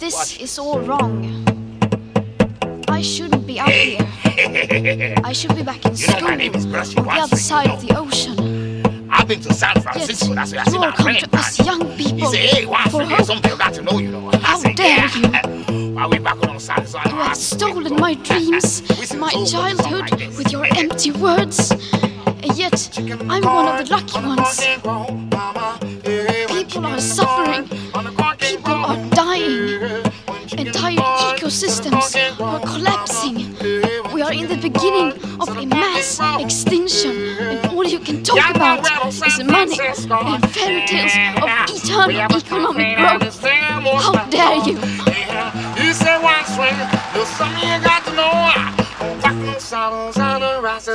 This is all wrong. I shouldn't be out here. I should be back in You know school my name is Bruce. on the other you side know. of the ocean. I've been to San Francisco. That's where I you see my come friend. to us young He people said, hey, for Watson, some people got to know you, though. I How said, dare yeah. While we back on San side, so I You have stolen my dreams, my childhood, with your empty words. And yet, I'm one of the lucky ones. People are suffering. People are dying. Entire ecosystems are collapsing. We are in the beginning of a mass extinction, and all you can talk about is money and fairy tales of eternal economic growth. How dare you! You say one swing, there's something you got to know.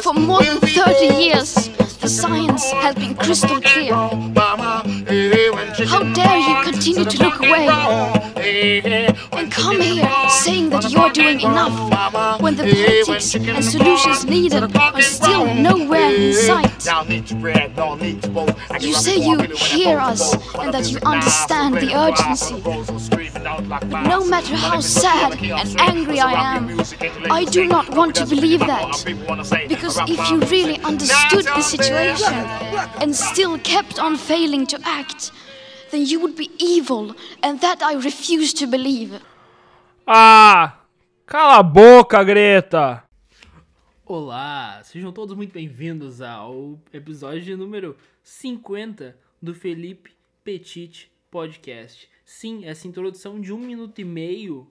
For more than 30 years, the science has been crystal clear. How dare you continue to look away and come here saying that you're doing enough when the politics and solutions needed are still nowhere in sight? You say you hear us and that you understand the urgency. No matter how sad and angry I am, I do not want to believe that. Because if you really understood the situation and still kept on failing to act, then you would be evil, and that I refuse to believe. Ah! Cala a boca, Greta! Olá, sejam todos muito bem-vindos ao episódio número 50 do Felipe Petit Podcast. Sim, essa introdução de um minuto e meio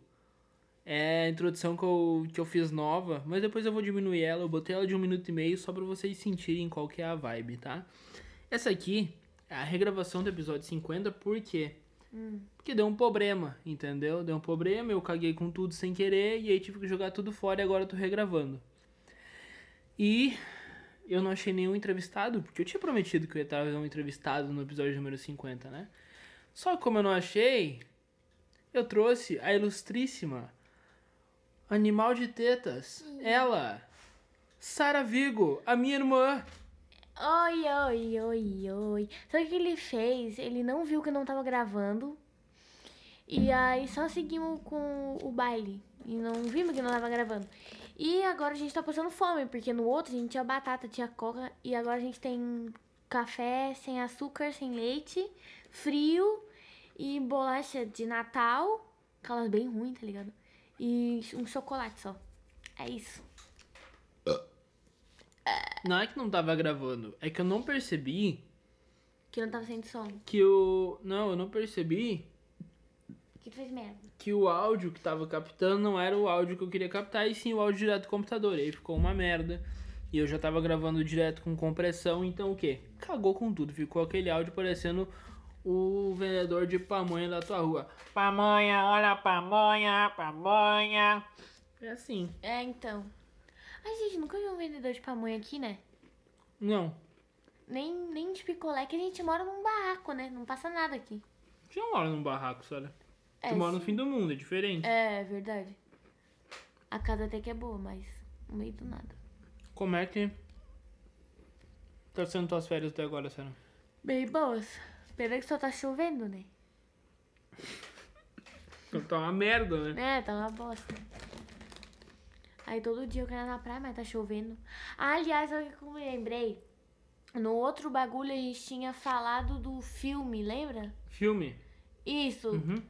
é a introdução que eu, que eu fiz nova, mas depois eu vou diminuir ela, eu botei ela de um minuto e meio só pra vocês sentirem qual que é a vibe, tá? Essa aqui é a regravação do episódio 50, por quê? Porque deu um problema, entendeu? Deu um problema, eu caguei com tudo sem querer e aí tive que jogar tudo fora e agora eu tô regravando. E eu não achei nenhum entrevistado, porque eu tinha prometido que eu ia trazer um entrevistado no episódio número 50, né? Só que como eu não achei, eu trouxe a ilustríssima Animal de Tetas, ela, Sara Vigo, a minha irmã. Oi, oi, oi, oi. Sabe o que ele fez? Ele não viu que não tava gravando. E aí só seguimos com o baile. E não vimos que não tava gravando. E agora a gente tá passando fome, porque no outro a gente tinha batata, tinha coca. E agora a gente tem café sem açúcar, sem leite, frio e bolacha de Natal. Aquelas bem ruins, tá ligado? E um chocolate só. É isso. Não é que não tava gravando, é que eu não percebi Que não tava sendo som. que o. Não, eu não percebi Que tu fez merda. que o áudio que tava captando não era o áudio que eu queria captar, e sim o áudio direto do computador. E aí ficou uma merda. E eu já tava gravando direto com compressão, então o quê? Cagou com tudo. Ficou aquele áudio parecendo o vendedor de pamonha da tua rua. Pamonha, olha a pamonha, pamonha. É assim. É, então. Ai, gente, nunca vi um vendedor de pamonha aqui, né? Não. Nem, nem de picolé, que a gente mora num barraco, né? Não passa nada aqui. Tu não mora num barraco, Sara. É, Tu mora no sim. fim do mundo, é diferente. É, é verdade. A casa até que é boa, mas no meio do nada. Como é que tá sendo tuas férias até agora, Sara? Bem boas. Pena que só tá chovendo, né? Tá uma merda, né? É, tá uma bosta. Aí todo dia eu quero ir na praia, mas tá chovendo. Ah, aliás, olha que eu me lembrei. No outro bagulho a gente tinha falado do filme, lembra? Filme. Isso. Uhum.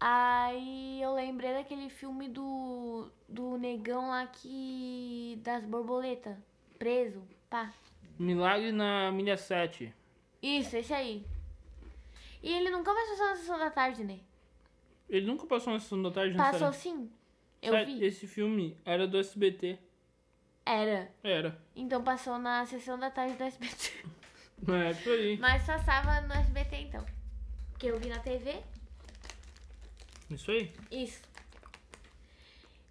Aí eu lembrei daquele filme do, do negão lá que. das borboletas. Preso. Pá. Milagre na milha 7. Isso, esse aí. E ele nunca mais passou na sessão da tarde, né? Ele nunca passou na sessão da tarde, não Passou Sara? sim. Eu Sara, vi. Esse filme era do SBT. Era. Era. Então passou na sessão da tarde do SBT. É, aí. Mas passava no SBT então. Que eu vi na TV. Isso aí. Isso.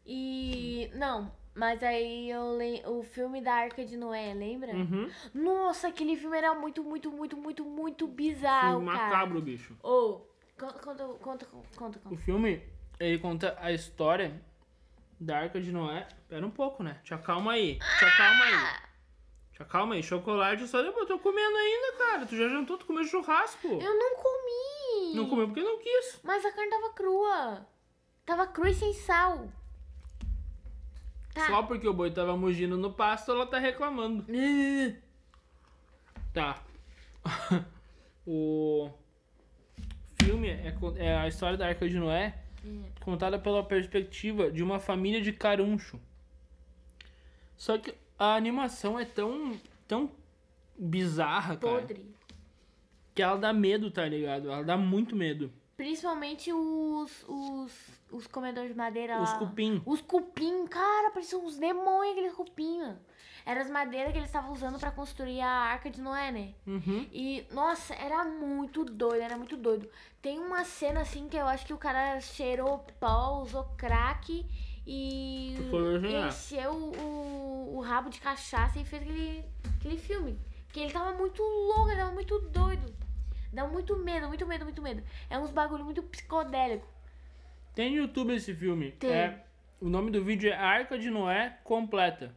E. Não, mas aí eu le... o filme da Arca de Noé, lembra? Uhum. Nossa, aquele filme era muito, muito, muito, muito, muito bizarro, Filme cara. macabro, bicho. Ô, conta, conta, conta, conta, O filme, ele conta a história da Arca de Noé. Pera um pouco, né? Te acalma aí. Te acalma aí. Te acalma aí. Chocolate só depois. Eu tô comendo ainda, cara. Tu já jantou, tu comeu churrasco. Eu não comi. Não comeu porque não quis. Mas a carne tava crua. Tava cru e sem sal. Tá. Só porque o boi tava mugindo no pasto, ela tá reclamando. Tá. o filme é, é a história da Arca de Noé contada pela perspectiva de uma família de caruncho. Só que a animação é tão, tão bizarra, cara, Podre. que ela dá medo, tá ligado? Ela dá muito medo. Principalmente os, os, os comedores de madeira Os lá. cupim. Os cupim, cara, pareciam uns demônios aqueles cupim. Eram as madeiras que eles estavam usando pra construir a Arca de Noé, né? Uhum. E, nossa, era muito doido, era muito doido. Tem uma cena assim que eu acho que o cara cheirou pó, usou crack e encheu o, o rabo de cachaça e fez aquele, aquele filme. Que ele tava muito louco, ele tava muito doido. Dá muito medo, muito medo, muito medo. É uns bagulho muito psicodélico. Tem no YouTube esse filme. Tem. É, o nome do vídeo é Arca de Noé Completa.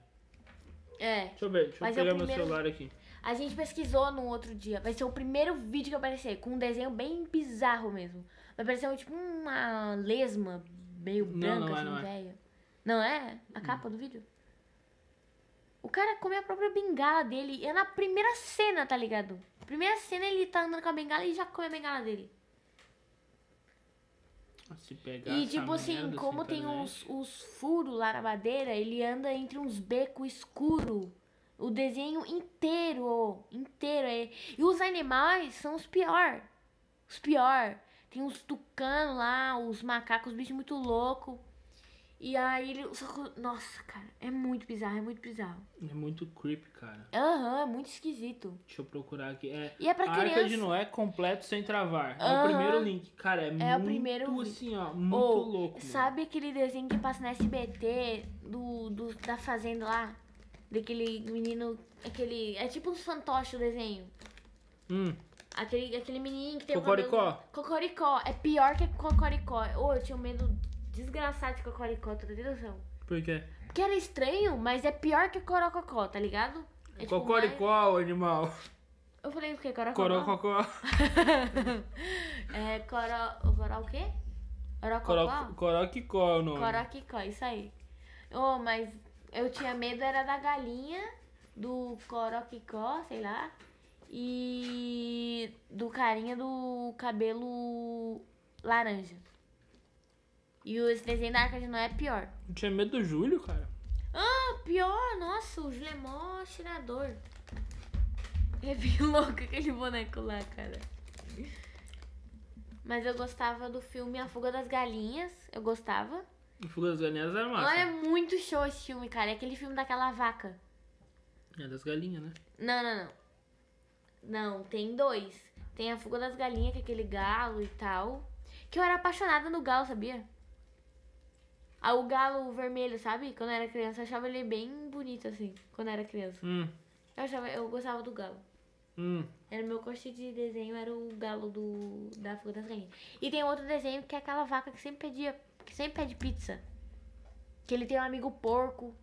É. Deixa eu ver, deixa Mas eu é pegar meu primeiro- celular aqui. A gente pesquisou no outro dia. Vai ser o primeiro vídeo que vai aparecer, com um desenho bem bizarro mesmo. Vai parecer um, tipo uma lesma meio Não, branca, não é, assim, não é. velha. Não é? A capa do vídeo? O cara come a própria bengala dele. E é na primeira cena, tá ligado? Primeira cena ele tá andando com a bengala e já come a bengala dele. Se pegar E tipo assim, merda, como assim, tem uns, os furos lá na madeira, ele anda entre uns becos escuros. O desenho inteiro, inteiro. É. E os animais são os pior. Os pior. Tem uns tucanos lá, os macacos, os bichos muito loucos. E aí ele. Nossa, cara, é muito bizarro, é muito bizarro. É muito creepy, cara. Aham, é muito esquisito. Deixa eu procurar aqui. É, E é pra Arca criança. de Noé completo sem travar. É o primeiro link. Cara, é, É o muito primeiro vi- assim, ó. Muito Ou, louco. mano. Sabe aquele desenho que passa na SBT do, do, da Fazenda lá? Daquele menino. Aquele. É tipo um fantoche o desenho. Hum, Aquele, aquele menininho que tem o Cocoricó. cabelo- Cocoricó. É pior que Cocoricó. Ô, eu tinha medo desgraçado de Cocoricó, tá tendo noção? por quê? Porque era estranho, mas é pior que Corococó, tá ligado? É tipo Cocoricó, o animal. mais- Eu falei o quê? Corococó? Corococó. É, coro... Coró o quê? Corococó? Coro- Coroquicó é o nome. Coroquicó, isso aí. Oh, mas eu tinha medo era da galinha, do coroquicó, sei lá, e do carinha do cabelo laranja. E o- esse desenho da Arca de Noé é pior. Eu tinha medo do Júlio, cara. Ah, pior! Nossa, o Júlio é mó tirador. É bem louco aquele boneco lá, cara. Mas eu gostava do filme A Fuga das Galinhas. Eu gostava. O Fuga das Galinhas era massa. É muito show esse filme, cara. É aquele filme daquela vaca. É das galinhas, né? Não, não, não. Não, tem dois. Tem a Fuga das Galinhas, que é aquele galo e tal. Que eu era apaixonada no galo, sabia? O galo vermelho, sabe? Quando eu era criança, eu achava ele bem bonito, assim. Quando eu era criança. Hum, Eu, achava, eu gostava do galo. hum. Era o meu coche de desenho, era o galo do, da Fuga das Galinhas. E tem outro desenho que é aquela vaca que sempre pedia, que sempre pede pizza. Que ele tem um amigo porco.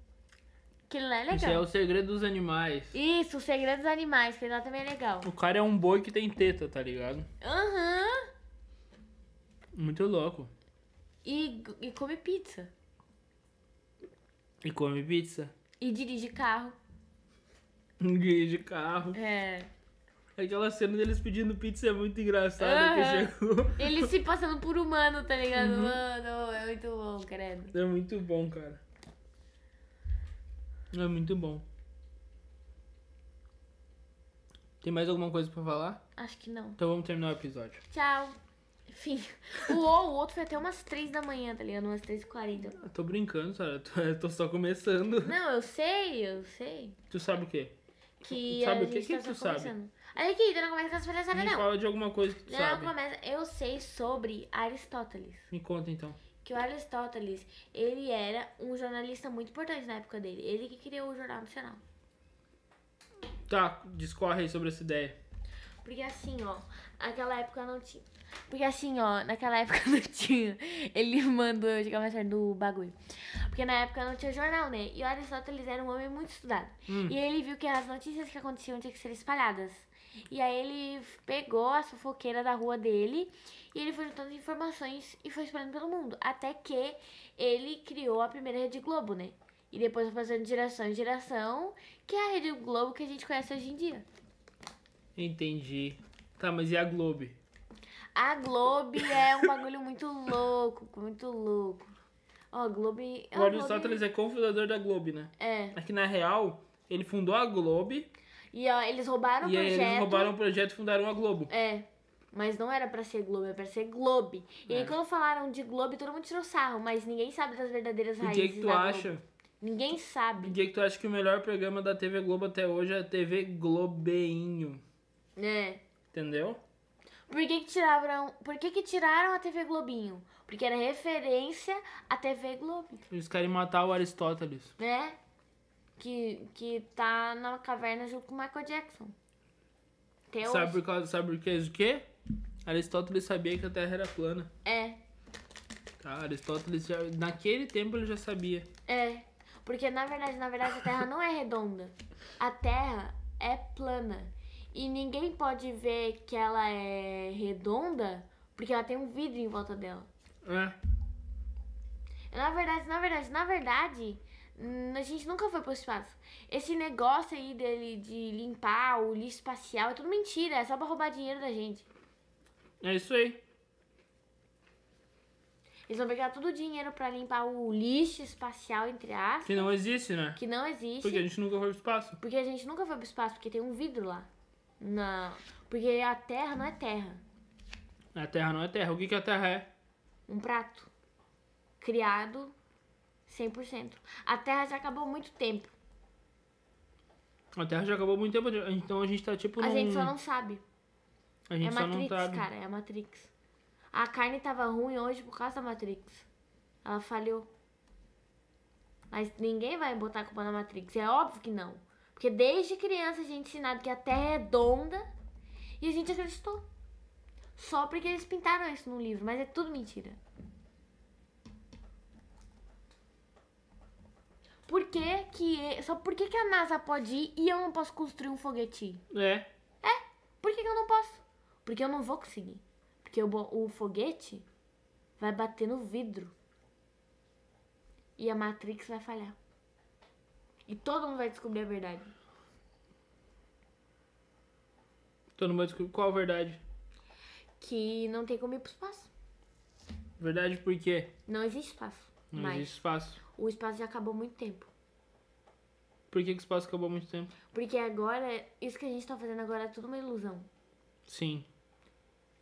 Que lá é Isso é legal. o segredo dos animais. Isso, o Segredo dos Animais, que lá também é legal. O cara é um boi que tem teta, tá ligado? Aham. Muito louco. E, e come pizza. E come pizza. E dirige carro. Dirige carro. É. Aquela cena deles pedindo pizza é muito engraçada que Aham. chegou. Ele se passando por humano, tá ligado? Uhum. Mano, é muito bom, credo. É muito bom, cara. É muito bom. Tem mais alguma coisa pra falar? Acho que não. Então vamos terminar o episódio. Tchau. Enfim. O, o outro foi até umas 3 da manhã, tá ligado? Umas 3h40. Eu tô brincando, Sara. Eu tô, eu tô só começando. Não, eu sei, eu sei. Tu sabe o quê? Que Sabe o que gente que tá tu sabe? Olha aqui, tu não começa com as palhaçadas, não. fala de alguma coisa que tu Não, sabe. começa. Eu sei sobre Aristóteles. Me conta então. Que o Aristóteles, ele era um jornalista muito importante na época dele. Ele que criou o Jornal Nacional. Tá, discorre aí sobre essa ideia. Porque assim, ó, naquela época não tinha. Porque assim, ó, naquela época não tinha. Ele mandou eu chegar mais tarde do bagulho. Porque na época não tinha jornal, né? E o Aristóteles era um homem muito estudado. E ele viu que as notícias que aconteciam tinham que ser espalhadas. E aí ele pegou a fofoqueira da rua dele E ele foi juntando informações e foi espalhando pelo mundo. Até que ele criou a primeira Rede Globo, né? E depois foi fazendo geração em geração, que é a Rede Globo que a gente conhece hoje em dia. Entendi. Tá, mas e a Globo? A Globo é um bagulho muito louco, muito louco. Ó, a Globo... O Aristóteles Globo- é cofundador da Globo, né? É. É que na real, ele fundou a Globo E ó, eles roubaram o e aí projeto. eles roubaram o projeto e fundaram a Globo. É. Mas não era pra ser Globo, era pra ser Globe. E aí É. quando falaram de Globo, todo mundo tirou sarro, mas ninguém sabe das verdadeiras raízes que que tu acha? Ninguém sabe. Por que que tu acha que o melhor programa da TV Globo até hoje é a TV Globeinho? É. Entendeu? Por que que tiraram, por que que tiraram a TV Globinho? Porque era referência à TV Globo, Eles querem matar o Aristóteles. né? Que, que tá na caverna junto com o Michael Jackson. Até Sabe hoje. por causa, sabe por do quê? Aristóteles sabia que a Terra era plana. É, Tá? Aristóteles já, naquele tempo ele já sabia. é. Porque na verdade, na verdade a Terra não é redonda. A Terra é plana. E ninguém pode ver que ela é redonda porque ela tem um vidro em volta dela. É. Na verdade, na verdade, na verdade, a gente nunca foi pro espaço. Esse negócio aí dele de limpar o lixo espacial é tudo mentira, é só pra roubar dinheiro da gente. É isso aí. Eles vão pegar todo o dinheiro pra limpar o lixo espacial, entre aspas, Que não existe, né? que não existe. Porque a gente nunca foi pro espaço. Porque a gente nunca foi pro espaço, porque tem um vidro lá. Não. Porque a Terra não é terra. A Terra não é Terra. O que, que a Terra é? Um prato. Criado 100%. A Terra já acabou há muito tempo. A Terra já acabou há muito tempo. Então a gente tá tipo A num... gente só não sabe. A gente é só Matrix, não sabe. cara, é a Matrix. A carne tava ruim hoje por causa da Matrix. Ela falhou. Mas ninguém vai botar a culpa na Matrix. É óbvio que não. Porque desde criança a gente é ensinado que a Terra é redonda e a gente acreditou. Só porque eles pintaram isso no livro, mas é tudo mentira. Por que que... Só por que que a NASA pode ir e eu não posso construir um foguete? É. Por que, que eu não posso? Porque eu não vou conseguir. Porque o, o foguete vai bater no vidro. E a Matrix vai falhar. E todo mundo vai descobrir a verdade. Todo mundo vai descobrir qual a verdade. Que não tem como ir pro espaço. Verdade por quê? Não existe espaço. Não Mas existe espaço. o espaço já acabou há muito tempo. Por que, que o espaço acabou há muito tempo? Porque agora, isso que a gente tá fazendo agora é tudo uma ilusão. Sim.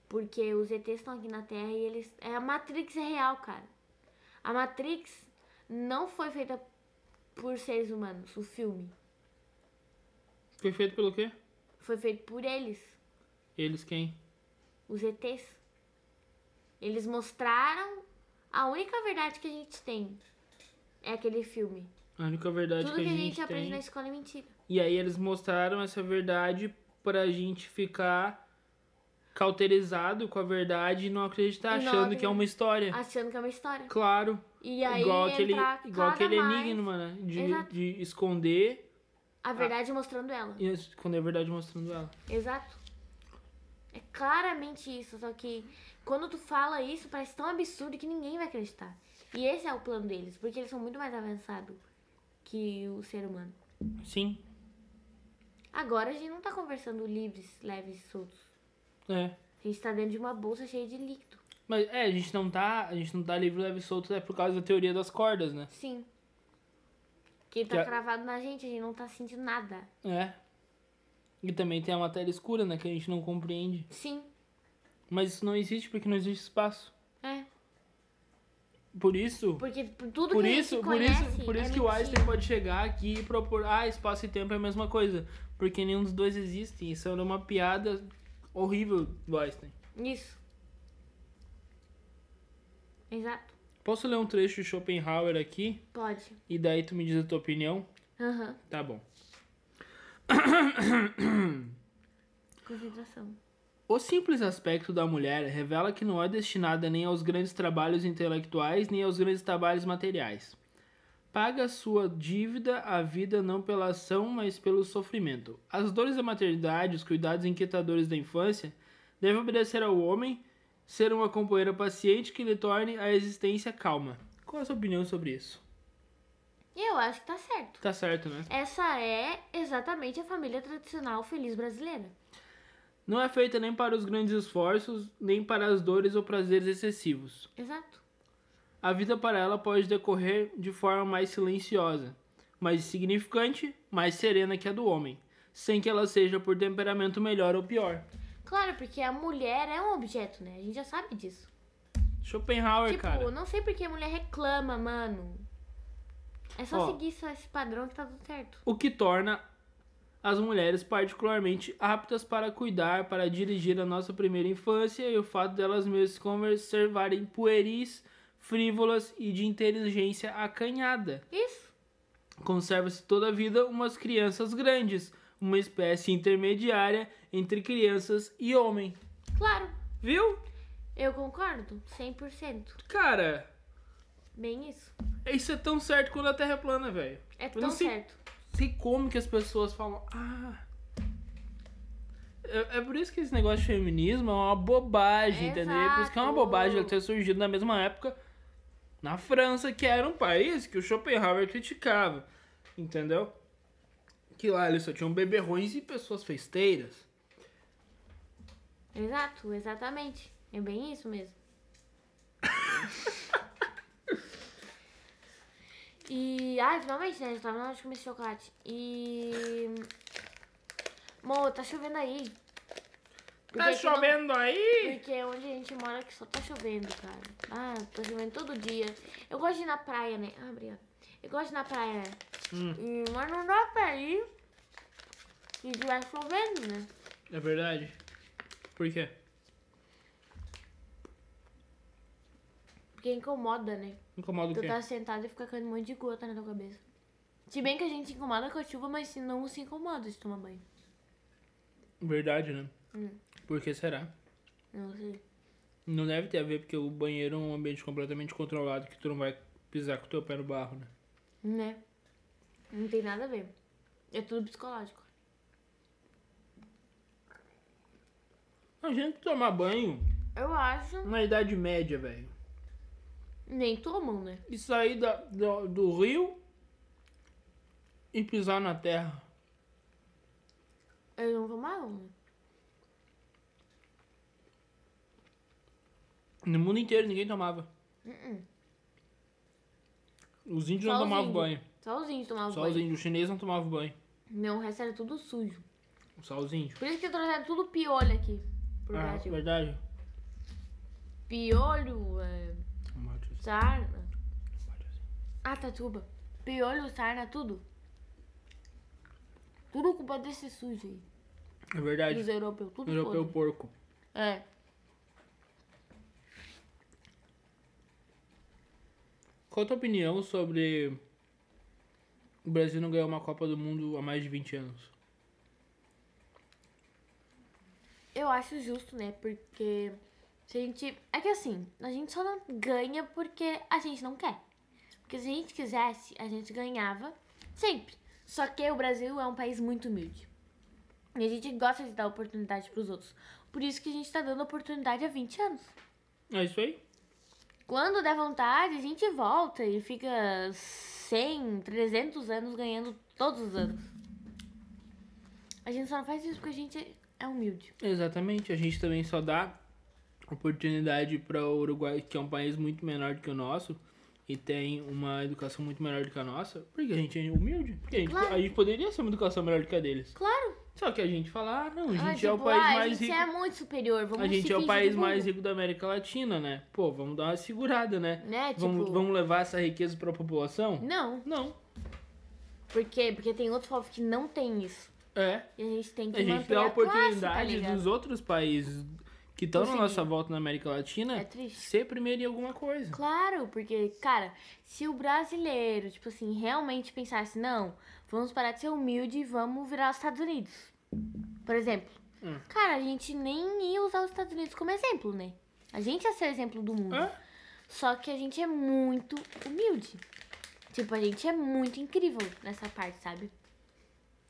Porque os ETs estão aqui na Terra e eles. É, a Matrix é real, cara. A Matrix não foi feita por seres humanos, o filme. Foi feito pelo quê? Foi feito por eles, Eles quem? os ETs. Eles mostraram a única verdade que a gente tem. É aquele filme. A única verdade Tudo que que a gente, gente aprende tem. na escola é mentira. E aí eles mostraram essa verdade pra gente ficar cauterizado com a verdade e não acreditar, E não achando que é uma história. Achando que é uma história. Claro. E aí igual aquele, igual aquele mais enigma, né? De, Exato. de esconder a verdade mostrando ela. e esconder a verdade mostrando ela. Exato. É claramente isso, só que quando tu fala isso, parece tão absurdo que ninguém vai acreditar. E esse é o plano deles, porque eles são muito mais avançados que o ser humano. Sim. Agora a gente não tá conversando livres, leves e soltos. É. A gente tá dentro de uma bolsa cheia de líquido. Mas é, a gente não tá. A gente não tá livre, leve e solto, é por causa da teoria das cordas, né? Sim. Que tá Que a- cravado na gente, a gente não tá sentindo nada. É. E também tem a matéria escura, né? Que a gente não compreende. Sim. Mas isso não existe porque não existe espaço. É. Por isso. Porque por tudo Por que a isso, gente por conhece, isso, por é isso que o. Einstein pode chegar aqui e propor, ah, espaço e tempo é a mesma coisa, porque nenhum dos dois existe. Isso era uma piada horrível do Einstein. Isso. Exato. Posso ler um trecho de Schopenhauer aqui Pode. e daí tu me diz a tua opinião? Aham. Tá bom. Concentração. O simples aspecto da mulher revela que não é destinada nem aos grandes trabalhos intelectuais nem aos grandes trabalhos materiais. Paga sua dívida à vida não pela ação, mas pelo sofrimento. As dores da maternidade, os cuidados inquietadores da infância, devem obedecer ao homem ser uma companheira paciente que lhe torne a existência calma. Qual a sua opinião sobre isso? Eu acho que tá certo. Tá certo, né? Essa é exatamente a família tradicional feliz brasileira. Não é feita nem para os grandes esforços, nem para as dores ou prazeres excessivos. Exato. A vida para ela pode decorrer de forma mais silenciosa, mais significante, mais serena que a do homem, sem que ela seja por temperamento melhor ou pior. Claro, porque a mulher é um objeto, né? A gente já sabe disso. Schopenhauer, tipo, cara. não sei porque a mulher reclama, mano. É só Ó. seguir só esse padrão que tá tudo certo. O que torna as mulheres particularmente aptas para cuidar, para dirigir a nossa primeira infância e o fato delas mesmas se conservarem pueris, frívolas e de inteligência acanhada. Isso. Conserva-se toda a vida umas crianças grandes, uma espécie intermediária entre crianças e homem. Claro. Viu? Eu concordo. 100%. Cara, Bem isso. isso é tão certo quando a Terra é plana, velho. É Eu tão não sei- certo. sei como que as pessoas falam. Ah. É, é por isso que esse negócio de feminismo é uma bobagem, entendeu? É por isso que é uma Exato. bobagem ele ter surgido na mesma época na França, que era um país que o Schopenhauer criticava, entendeu? Que lá eles só tinham beberrões e pessoas festeiras. Exato, exatamente. É bem isso mesmo. e. Ai, finalmente, né? Já tava na hora de comer esse chocolate. E. Mo, tá chovendo aí. Porque Tá aqui não- chovendo aí? Porque onde a gente mora aqui só tá chovendo, cara. Ah, tá chovendo todo dia. Eu gosto de ir na praia, né? Ah, obrigada. Eu gosto de ir na praia, né? Hum. E- mas não dá pra ir se tiver chovendo, né? É verdade. Por quê? Porque incomoda, né? Incomoda o Tu quê? tá sentado e fica caindo um monte de gota na tua cabeça. Se bem que a gente se incomoda com a chuva, mas se não se incomoda de tomar banho. Verdade, né? Hum. Por que será? Não sei. Não deve ter a ver porque o banheiro é um ambiente completamente controlado que tu não vai pisar com o teu pé no barro, né? Né? Não tem nada a ver. É tudo psicológico. A gente tomar banho Eu acho. na Idade Média, velho. Nem tomam, né? E sair da, do, do rio e pisar na terra. Eles não tomavam, né? No mundo inteiro ninguém tomava. Uh-uh. Os índios Só não tomavam índios. banho. Só os índios tomavam Só banho. os índios. Os chineses não tomavam banho. Não, o resto era tudo sujo. Só os índios. Por isso que trouxeram tudo piolho aqui. Pro Ah, Brasil. verdade. Piolho, é, assim. sarna. Ah, tatuba. Piolho, sarna, tudo. Tudo culpa desse sujo aí. É verdade. Dos europeus, tudo Europeu podre. porco. É. Qual a tua opinião sobre o Brasil não ganhar uma Copa do Mundo há mais de 20 anos? Eu acho justo, né? Porque se a gente. É que assim, a gente só não ganha porque a gente não quer. Porque se a gente quisesse, a gente ganhava sempre. Só que o Brasil é um país muito humilde. E a gente gosta de dar oportunidade pros outros. Por isso que a gente tá dando oportunidade há 20 anos. É isso aí? Quando der vontade, a gente volta e fica 100, 300 anos ganhando todos os anos. A gente só não faz isso porque a gente é humilde. Exatamente. A gente também só dá oportunidade para o Uruguai, que é um país muito menor do que o nosso e tem uma educação muito melhor do que a nossa, porque a gente é humilde. Porque a gente, a gente poderia ser uma educação melhor do que a deles. Claro. Só que a gente fala, ah, não, a Ah, gente é o tipo, país ah, mais a gente rico. é muito superior, vamos A gente é o país mais rico da América Latina, né? Pô, vamos dar uma segurada, né? Né, Vamos, tipo- vamos levar essa riqueza pra população? Não, Não. por quê? Porque tem outros povos que não tem isso. É. E a gente tem que A gente dá a a classe, tá oportunidade dos outros países que estão na nossa volta na América Latina É ser primeiro em alguma coisa. Claro, porque, cara, se o brasileiro, tipo assim, realmente pensasse, não, vamos parar de ser humilde e vamos virar os Estados Unidos. Por exemplo. Hum. Cara, a gente nem ia usar os Estados Unidos como exemplo, né? A gente ia ser o exemplo do mundo. É? Só que a gente é muito humilde. Tipo, a gente é muito incrível nessa parte, sabe?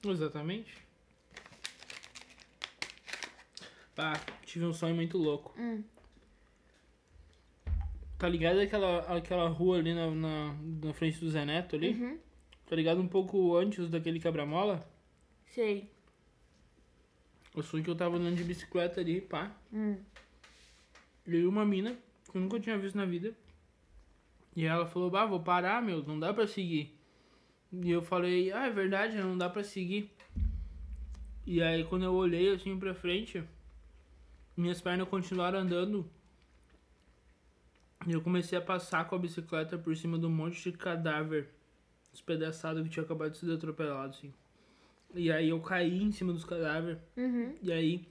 Exatamente. Pá, tive um sonho muito louco. Hum. Tá ligado aquela, aquela rua ali na, na, na frente do Zé Neto ali? Uhum. Tá ligado um pouco antes daquele quebra-mola? Sei. Eu sonhei que eu tava andando de bicicleta ali, pá. Hum. E aí uma mina que eu nunca tinha visto na vida. E ela falou, bah, vou parar, meu, não dá pra seguir. E eu falei, ah, é verdade, não dá pra seguir. E aí quando eu olhei assim pra frente, minhas pernas continuaram andando. E eu comecei a passar com a bicicleta por cima de um monte de cadáver despedaçado que tinha acabado de ser atropelado, assim. E aí eu caí em cima dos cadáveres. Uhum. E aí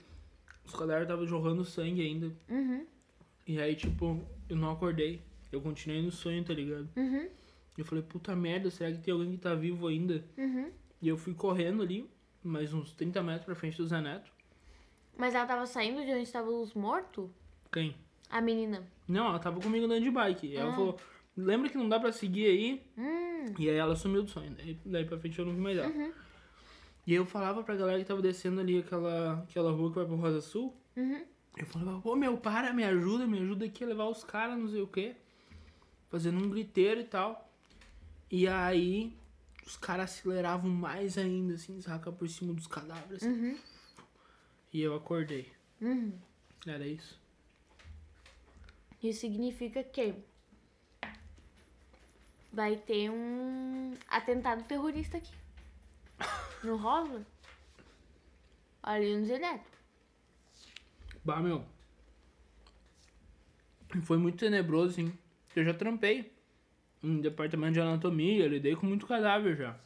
os cadáveres estavam jorrando sangue ainda. Uhum. E aí, tipo, eu não acordei. Eu continuei no sonho, tá ligado? Uhum. Eu falei, puta merda, será que tem alguém que tá vivo ainda? Uhum. E eu fui correndo ali, mais uns 30 metros pra frente do Zé Neto. Mas ela tava saindo de onde estavam os mortos? Quem? A menina. Não, ela tava comigo andando de bike. E ela Ah. falou, lembra que não dá pra seguir aí? Hum. E aí ela sumiu do sonho. Daí, daí pra frente eu não vi mais ela. Uhum. E aí eu falava pra galera que tava descendo ali aquela, aquela rua que vai pro Rosa Sul. Uhum. Eu falava, pô, meu, para, me ajuda, me ajuda aqui a levar os caras, não sei o quê. Fazendo um griteiro e tal. E aí, os caras aceleravam mais ainda, assim, saca, por cima dos cadáveres. Uhum. E eu acordei. Uhum. Era isso. Isso significa que vai ter um atentado terrorista aqui. No Rosa. Ali no Zeneto. Bah, meu. Foi muito tenebroso, assim. Eu já trampei em departamento de anatomia, lidei com muito cadáver já.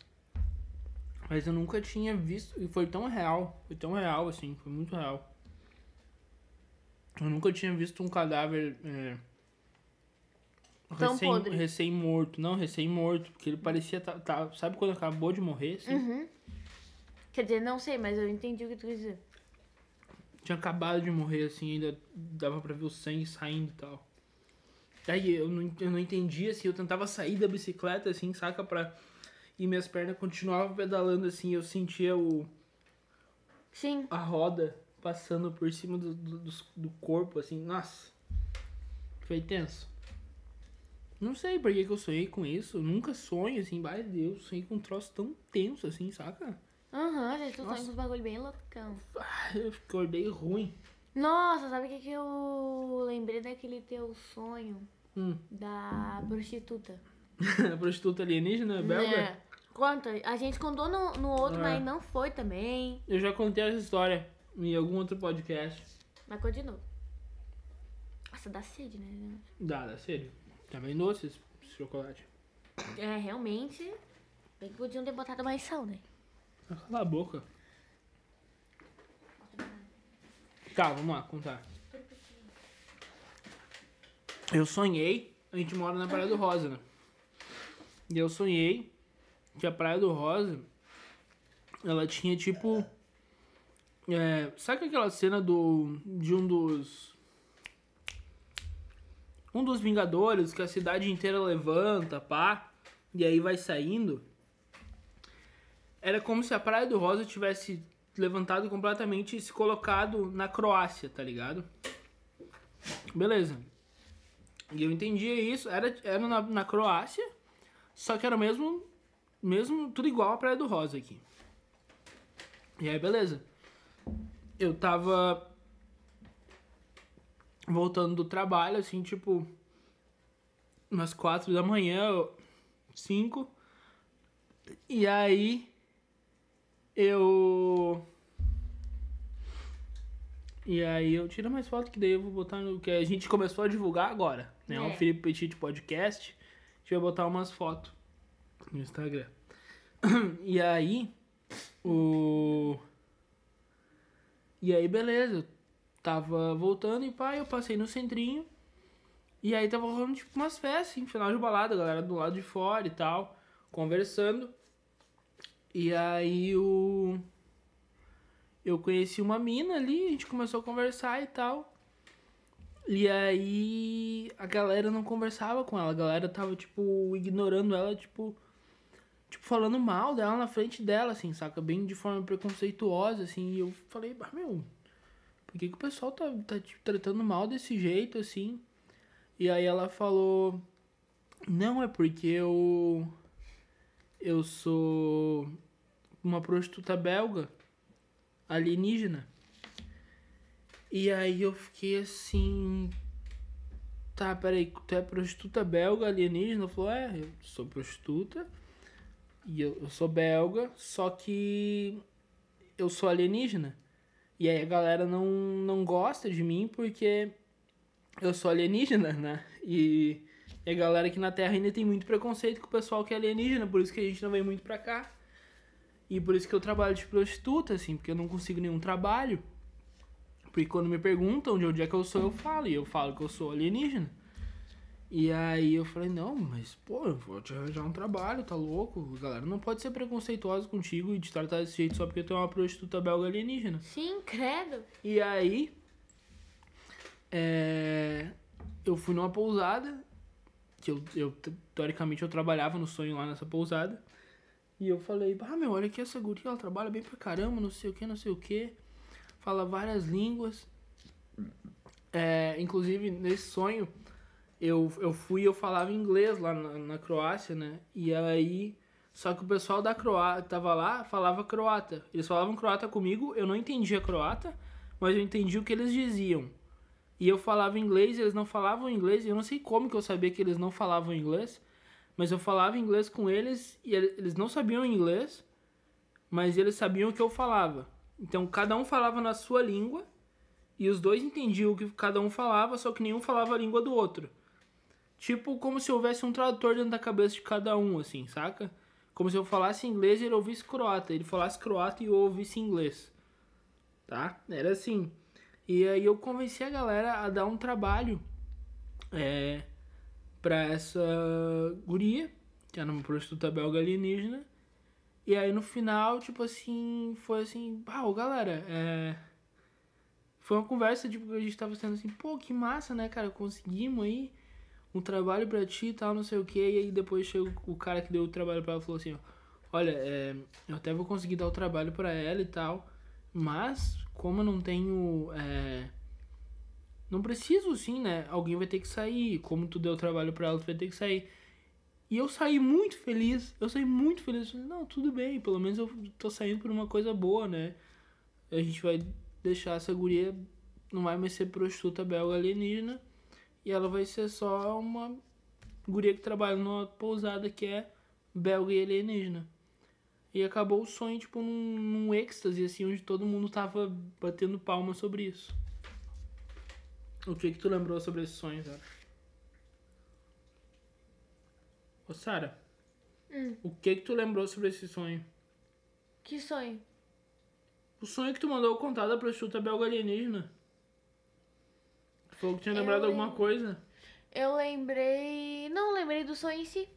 Mas eu nunca tinha visto, e foi tão real, foi tão real, assim, foi muito real. Eu nunca tinha visto um cadáver é, Tão recém, podre. recém-morto. Não, recém-morto, porque ele parecia, tá, tá- sabe quando acabou de morrer, assim? Uhum. Quer dizer, não sei, mas eu entendi o que tu quis dizer. tinha acabado de morrer, assim, ainda dava pra ver o sangue saindo e tal. Aí eu não, eu não entendia, assim, eu tentava sair da bicicleta, assim, saca, pra... E minhas pernas continuavam pedalando, assim, eu sentia o, Sim. a roda passando por cima do, do- do corpo, assim, nossa. Foi tenso. Não sei por que, que eu sonhei com isso, eu nunca sonho, assim, vai Deus, sonhei com um troço tão tenso, assim, saca? Aham, gente, tu sonha com uns bagulho bem loucão. Ah, eu acordei ruim. Nossa, sabe o que, que eu lembrei daquele teu sonho Hum. da prostituta? A prostituta alienígena, belga? É. Conta, a gente contou no, no outro, É. mas não foi também. Eu já contei essa história em algum outro podcast. Mas novo. Nossa, dá sede, né? Dá, dá sério. Também doce esse esse chocolate. É, realmente. Bem que podiam ter botado mais sal, né? Ah, Cala a boca. Tá, vamos lá, contar. Eu sonhei, a gente mora na Praia do Rosa, né? E eu sonhei que a Praia do Rosa, ela tinha tipo. É, sabe aquela cena do. de um dos. Um dos Vingadores que a cidade inteira levanta, pá, e aí vai saindo? Era como se a Praia do Rosa tivesse levantado completamente e se colocado na Croácia, tá ligado? Beleza. E eu entendia isso, era, era na, na Croácia, só que era mesmo, mesmo, tudo igual a Praia do Rosa aqui. E aí, beleza. Eu tava voltando do trabalho, assim, tipo, umas quatro da manhã, cinco. E aí, eu. E aí eu tiro mais foto que daí eu vou botar no. Que a gente começou a divulgar agora. Né? O É. Felipe Petit Podcast. A gente vai botar umas fotos no Instagram. E aí. O. E aí, beleza. Tava voltando e pá, eu passei no centrinho. E aí tava rolando tipo umas festas, assim, final de balada, galera do lado de fora e tal, conversando. E aí o. Eu conheci uma mina ali, a gente começou a conversar e tal. E aí a galera não conversava com ela, a galera tava, tipo, ignorando ela, tipo. Tipo, falando mal dela na frente dela, assim, saca? Bem de forma preconceituosa, assim. E eu falei, meu, por que, que o pessoal tá, tá te tratando mal desse jeito, assim? E aí ela falou: Não, é porque eu. Eu sou uma prostituta belga, alienígena. E aí eu fiquei assim. Tá, peraí, tu é prostituta belga alienígena? Falou: É, eu sou prostituta. E eu, eu sou belga, só que eu sou alienígena. E aí a galera não, não gosta de mim porque eu sou alienígena, né? E, e a galera aqui na Terra ainda tem muito preconceito com o pessoal que é alienígena, por isso que a gente não vem muito pra cá. E por isso que eu trabalho de prostituta, assim, porque eu não consigo nenhum trabalho. Porque quando me perguntam de onde é que eu sou, eu falo, e eu falo que eu sou alienígena. E aí eu falei, não, mas, pô, eu vou te arranjar um trabalho, tá louco? Galera não pode ser preconceituosa contigo e te tratar desse jeito só porque tu é uma prostituta belga alienígena. Sim, credo. E aí, é, eu fui numa pousada, que eu, eu, teoricamente eu trabalhava no sonho lá nessa pousada. E eu falei, ah, meu, olha aqui essa guria, ela trabalha bem pra caramba, não sei o que, não sei o que. Fala várias línguas. É, inclusive, nesse sonho, eu, eu fui eu falava inglês lá na, na Croácia, né? E aí, só que o pessoal da Croácia tava lá, falava croata. Eles falavam croata comigo, eu não entendia croata, mas eu entendi o que eles diziam. E eu falava inglês, eles não falavam inglês, eu não sei como que eu sabia que eles não falavam inglês, mas eu falava inglês com eles e eles não sabiam inglês, mas eles sabiam o que eu falava. Então cada um falava na sua língua e os dois entendiam o que cada um falava, só que nenhum falava a língua do outro. Tipo como se houvesse um tradutor dentro da cabeça de cada um, assim, saca? Como se eu falasse inglês e ele ouvisse croata, ele falasse croata e eu ouvisse inglês. Tá? Era assim. E aí eu convenci a galera a dar um trabalho é, pra essa guria, que era uma prostituta belga alienígena. E aí no final, tipo assim, foi assim, pau, galera, é. Foi uma conversa, tipo, que a gente tava sendo assim, pô, que massa, né, cara? Conseguimos aí um trabalho pra ti e tal, não sei o que. E aí depois chega o cara que deu o trabalho pra ela e falou assim, olha, é, eu até vou conseguir dar o trabalho pra ela e tal, mas como eu não tenho. É, não preciso, sim, né? Alguém vai ter que sair. Como tu deu trabalho pra ela, tu vai ter que sair. E eu saí muito feliz. Eu saí muito feliz. Falei, não, tudo bem. Pelo menos eu tô saindo por uma coisa boa, né? A gente vai deixar essa guria. Não vai mais ser prostituta belga alienígena. E ela vai ser só uma guria que trabalha numa pousada que é belga e alienígena. E acabou o sonho, tipo, num, num êxtase, assim, onde todo mundo tava batendo palma sobre isso. O que que tu lembrou sobre esse sonho, Sara? Ô, Sara, Hum. o que que tu lembrou sobre esse sonho? Que sonho? O sonho que tu mandou contar da prostituta belga alienígena. Que tinha Eu lembrado lembro. alguma coisa. Eu lembrei. Não, lembrei do sonho em si.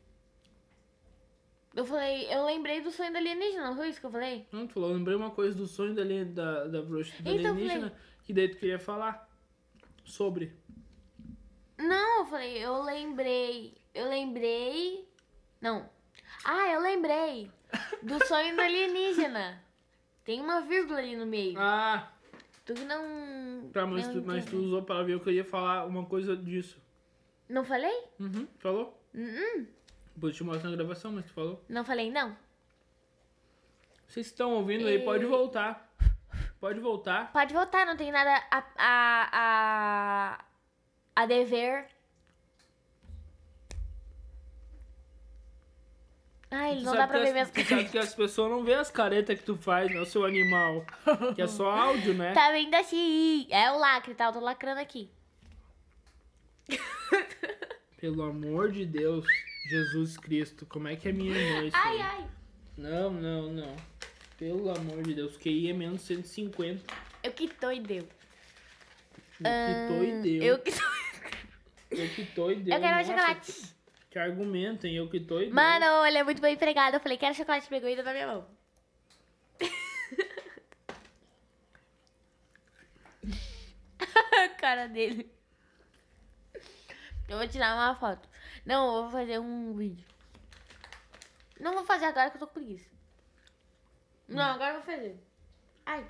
Eu falei, eu lembrei do sonho da alienígena, não foi isso que eu falei? Não, tu falou, eu lembrei uma coisa do sonho da, da, da prostituta Então, alienígena que daí tu queria falar sobre. Não, eu falei, eu lembrei. Eu lembrei. Não. Ah, eu lembrei do sonho da alienígena. Tem uma vírgula ali no meio. Ah, Tu que não. tá, mas, não tu, mas tu usou a palavra e eu queria falar uma coisa disso. Não falei? Uhum, falou? Hum, Depois eu te mostro na gravação, mas tu falou. não falei, não. Vocês estão ouvindo aí, E- pode voltar. Pode voltar. Pode voltar, não tem nada a. a. a, a dever. Ai, não dá pra que ver as- minhas Tu sabe que as pessoas não vêem as caretas que tu faz, né, seu animal. Que é só áudio, né? Tá vendo assim? É o lacre, tá? Eu tô lacrando aqui. Pelo amor de Deus, Jesus Cristo, como é que é minha irmã isso Ai, aí? ai. Não, não, não. Pelo amor de Deus, QI é menos 150. Eu que tô e deu. Eu quitou e deu. Eu que tô. Eu e deu. Eu quero mais Nossa, chocolate. Que, que argumento, hein? Eu quitou e deu. Mano, ele é muito bem empregado. Eu falei, quero chocolate, pegou e deu na minha mão. A cara dele. Eu vou tirar uma foto. Não, eu vou fazer um vídeo. Não vou fazer agora que eu tô com preguiça. Não, agora eu vou fazer. Ai.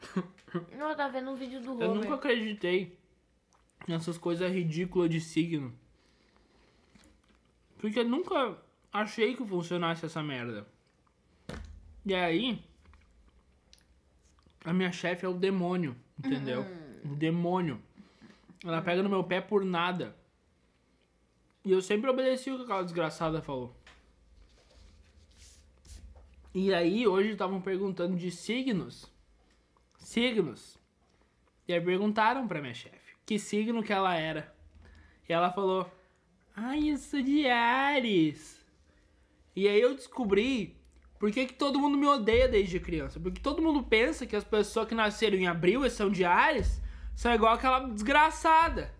Eu tava vendo um vídeo do Eu Homer. nunca acreditei nessas coisas ridículas de signo. Porque eu nunca achei que funcionasse essa merda. E aí, a minha chefe é o demônio, entendeu? O demônio. Ela pega no meu pé por nada. E eu sempre obedeci o que aquela desgraçada falou. E aí, hoje estavam perguntando de signos. Signos. E aí perguntaram pra minha chefe que signo que ela era. E ela falou: Ai, eu sou de Ares. E aí eu descobri por que, que todo mundo me odeia desde criança. Porque todo mundo pensa que as pessoas que nasceram em abril e são de Ares são igual aquela desgraçada.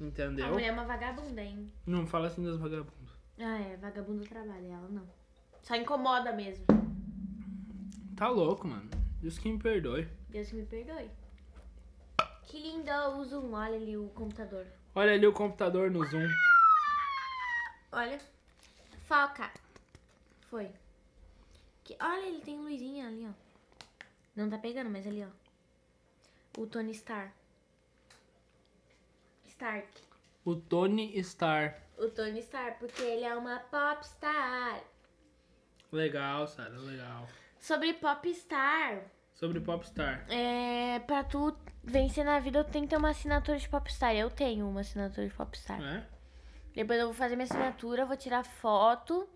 A Entendeu? mulher é uma vagabunda, hein? Não fala assim das vagabundas. Ah, é. Vagabunda trabalha, ela não. Só incomoda mesmo. Tá louco, mano. Deus que me perdoe. Deus que me perdoe. Que lindo o Zoom. Olha ali o computador. Olha ali o computador no Zoom. Olha. Foca. Foi. Que, olha, ele tem luzinha ali, ó. Não tá pegando, mas ali, ó. O Tony Star. Stark. O Tony Star. O Tony Star, porque ele é uma popstar. Legal, Sara, legal. Sobre popstar, Sobre Popstar. é, pra tu vencer na vida, eu tenho que ter uma assinatura de popstar. Eu tenho uma assinatura de popstar. É? Depois eu vou fazer minha assinatura, vou tirar foto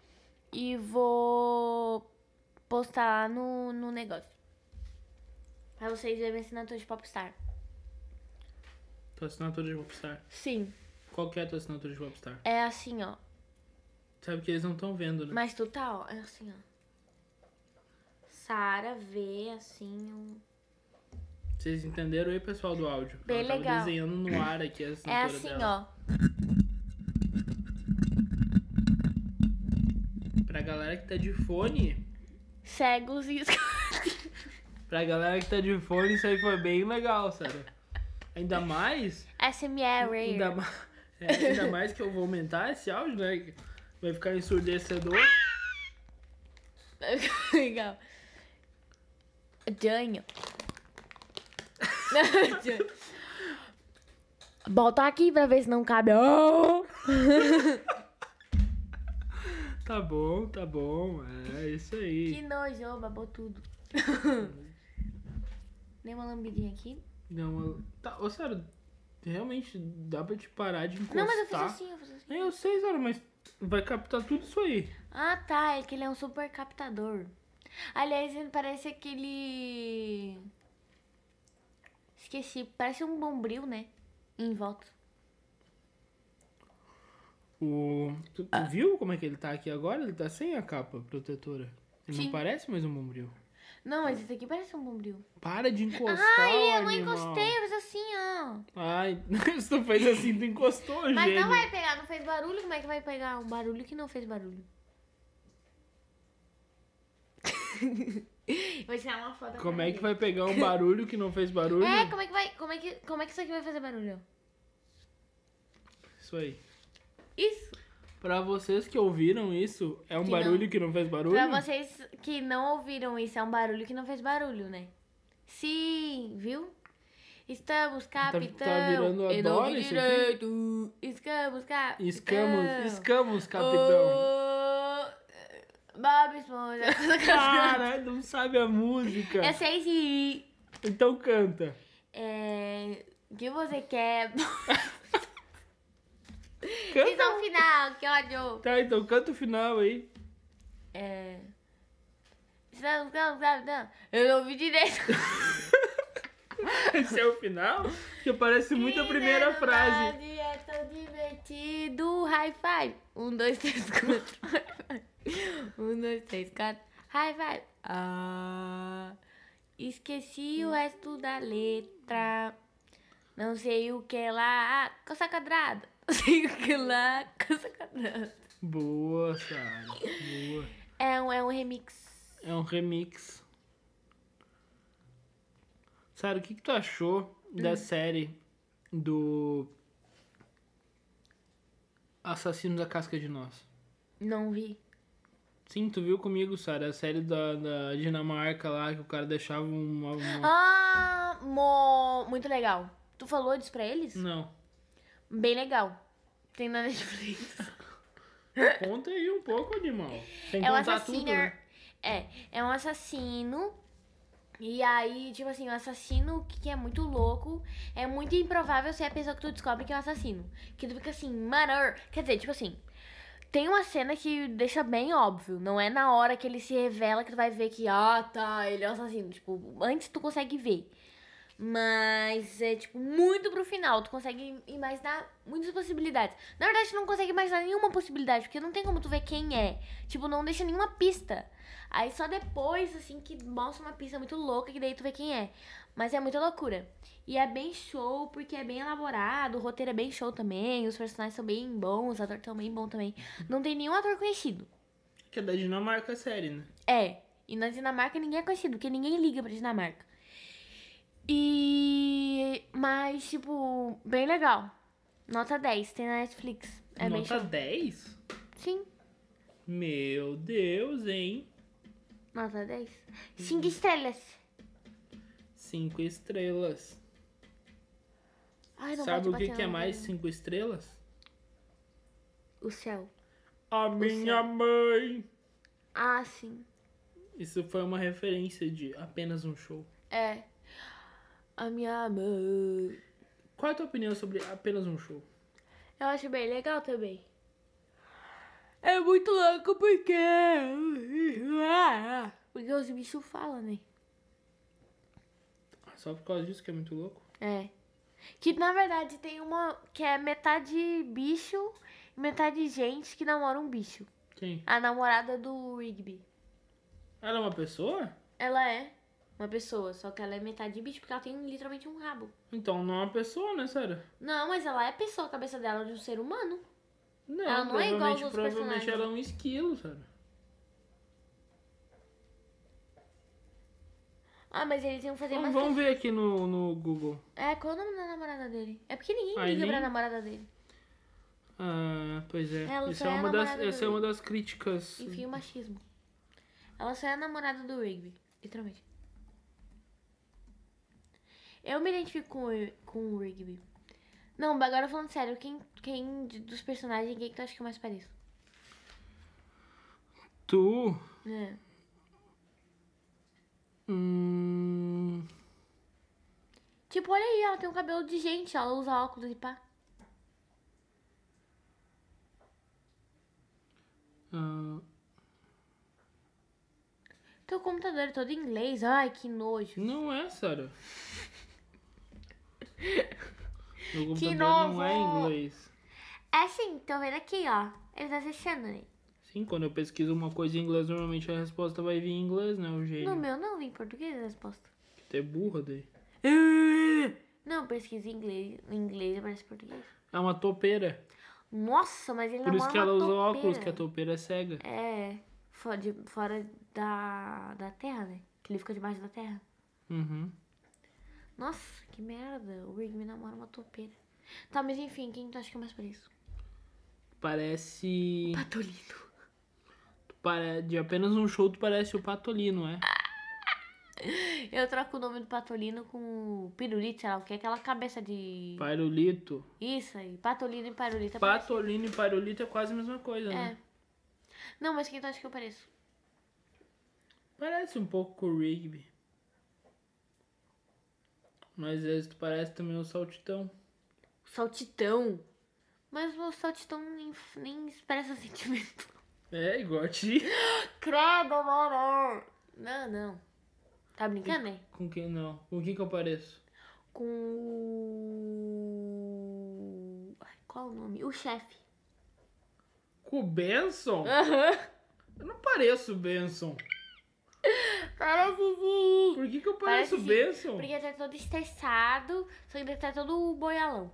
e vou postar lá no, no negócio. Pra vocês verem minha assinatura de popstar. Tua assinatura de Popstar. Sim, Qual que é a tua assinatura de Popstar? é assim, ó. Sabe que eles não estão vendo, né? Mas tu tá, ó. É assim, ó. Sara vê assim. um- Vocês entenderam aí, pessoal do áudio? Bem Ela tava legal. desenhando no ar aqui a É assim, dela. ó. Pra galera que tá de fone, Cegos e. pra galera que tá de fone, isso aí foi bem legal, Sara. Ainda mais, SMR. ainda, ma- é, ainda mais que eu vou aumentar esse áudio, né? Vai ficar ensurdecedor. Legal. Janho. Bota aqui pra ver se não cabe. Oh! Tá bom, tá bom. É isso aí. Que nojo, babou tudo. Dei uma lambidinha aqui. Não, eu- tá, ô Sara, realmente dá pra te parar de encostar. Não, mas eu fiz assim, eu fiz assim. É, Eu sei, Sara, mas vai captar tudo isso aí. Ah, tá. É que ele é um super captador. Aliás, ele parece aquele. Esqueci. Parece um bombril, né? Em volta. O... Tu, tu viu como é que ele tá aqui agora? Ele tá sem a capa protetora. Ele Sim. não parece mais um bombril. Não, mas esse aqui parece um bombril. Para de encostar, Ai, eu não animal. encostei, eu fiz assim, ó. Ai, se tu fez assim, tu encostou, Mas gênio. não vai pegar, não fez barulho? Como é que vai pegar um barulho que não fez barulho? Vou tirar uma foto. Como é que vai pegar um barulho que não fez barulho? É, como é que vai. Como é que, como é que isso aqui vai fazer barulho? Isso aí. Isso. Pra vocês que ouviram isso, é um Que barulho não. que não fez barulho? Pra vocês que não ouviram isso, é um barulho que não fez barulho, né? Sim, viu? Estamos, capitão. tá virando eu não adora vi isso aqui? direito. Escamos, capitão. Escamos, capitão. Ô, Bob Esponja. Cara, não sabe a música. Eu sei sim. Então canta. É... O que você quer? Canta. É o final, que ódio. Tá, então canta o final aí. É... Estamos, estamos, capitão. Eu não ouvi direito. Esse é o final? Que parece muito a primeira frase. É tão divertido. High five. Um, dois, três, quatro. High five. Um, dois, três, quatro. High five. Ah, esqueci o resto da letra. Não sei o que lá. Coça quadrada. Não sei o que lá. Coça quadrada. Boa, Sara. Boa. É um, é um remix. É um remix. Sara, o que, que tu achou Hum. da série do Assassino da Casca de Nós? Não vi. Sim, tu viu comigo, Sara, a série da, da Dinamarca lá, que o cara deixava uma... uma- Ah, mo- muito legal. Tu falou disso pra eles? Não. Bem legal. Tem na Netflix. Conta aí um pouco, animal. Sem É um assassino. tudo? É, é um assassino. E aí, tipo assim, o assassino que é muito louco. É muito improvável ser a pessoa que tu descobre que é o assassino. Que tu fica assim, mano. Quer dizer, tipo assim. Tem uma cena que deixa bem óbvio. Não é na hora que ele se revela que tu vai ver que, ah, tá, ele é o assassino. Tipo, antes tu consegue ver. Mas é, tipo, muito pro final. Tu consegue imaginar muitas possibilidades. Na verdade, tu não consegue imaginar nenhuma possibilidade, porque não tem como tu ver quem é. Tipo, não deixa nenhuma pista. Aí só depois, assim, que mostra uma pista muito louca, que daí tu vê quem é. Mas é muita loucura. E é bem show, porque é bem elaborado, o roteiro é bem show também, os personagens são bem bons, os atores estão bem bons também. Não tem nenhum ator conhecido. Que é da Dinamarca a série, né? É, e na Dinamarca ninguém é conhecido, porque ninguém liga pra Dinamarca. E. Mas, tipo, bem legal. Nota 10, tem na Netflix. É Nota show. 10? Sim, Meu Deus, hein? nota 10. 5 estrelas. Cinco estrelas. Ai, Sabe o que, que é mais cinco estrelas? O céu. A minha mãe. Ah, sim. Isso foi uma referência de apenas um show. É. A minha mãe. Qual é a tua opinião sobre apenas um show? Eu acho bem legal também. É muito louco porque. Porque os bichos falam, né? Só por causa disso que é muito louco? É. Que na verdade tem uma. Que é metade bicho e metade gente que namora um bicho. Quem? A namorada do Rigby. Ela é uma pessoa? Ela é uma pessoa, só que ela é metade bicho porque ela tem literalmente um rabo. Então não é uma pessoa, né, Sarah? Não, mas ela é pessoa, a cabeça dela é de um ser humano. Não, Ela não é igual aos outros provavelmente personagens. ela é um esquilo, Sarah. Ah, mas eles iam fazer Vamos, mais. vamos ver aqui no, no Google. É, qual é o nome da namorada dele? É porque ninguém Aileen? liga pra namorada dele. Ah, pois é. Ela Essa é, é a uma das, essa é uma das críticas. Enfim, o machismo. Ela só é a namorada do Rigby, literalmente. Eu me identifico com, o- com o Rigby. Não, agora falando sério, quem, quem dos personagens, quem que tu acha que eu mais pareço? Tu. É. Hum, Tipo, olha aí, ela tem um cabelo de gente, ela usa óculos e pá. ah, Teu computador é todo em inglês, ai que nojo. não é, Sarah. Meu computador Que não é novo! inglês. É sim, tô vendo aqui, ó. Ele tá fechando, né? Sim, quando eu pesquiso uma coisa em inglês, normalmente a resposta vai vir em inglês, né? O gênio. No meu não, em português a resposta. Tu é burra daí. Não, pesquisa em inglês, em inglês aparece português. É uma topeira. Nossa, mas ele Por isso que ela usa topeira. óculos, que a topeira é cega. É, fora, de- fora da, da terra, né? Que ele fica debaixo da terra. Uhum. Nossa, que merda. O Rigby namora uma topeira. Tá, mas enfim, quem tu acha que é mais por isso? Parece. Patolino. De apenas um show, tu parece o Patolino, é? Eu troco o nome do Patolino com o Pirulito, sei lá o que, aquela cabeça de... Parolito. Isso aí, Patolino e Pirulito. é Patolino e Parolito é quase a mesma coisa, né? É. Não, mas quem tu acha que eu pareço? Parece um pouco com o Rigby. Mas às vezes tu parece também o Saltitão. Saltitão. Mas o saltitão nem, nem expressa sentimento. É, igual a ti. Credo, mano. Não, não. Tá brincando, né? Com quem não? Com quem que eu pareço? Com o... Ai, Qual o nome? O chefe. Com o Benson? Aham. Eu não pareço o Benson. Parece sim. Por que que eu pareço o sim. Benson? Porque tá todo estressado, só que ele tá todo boialão.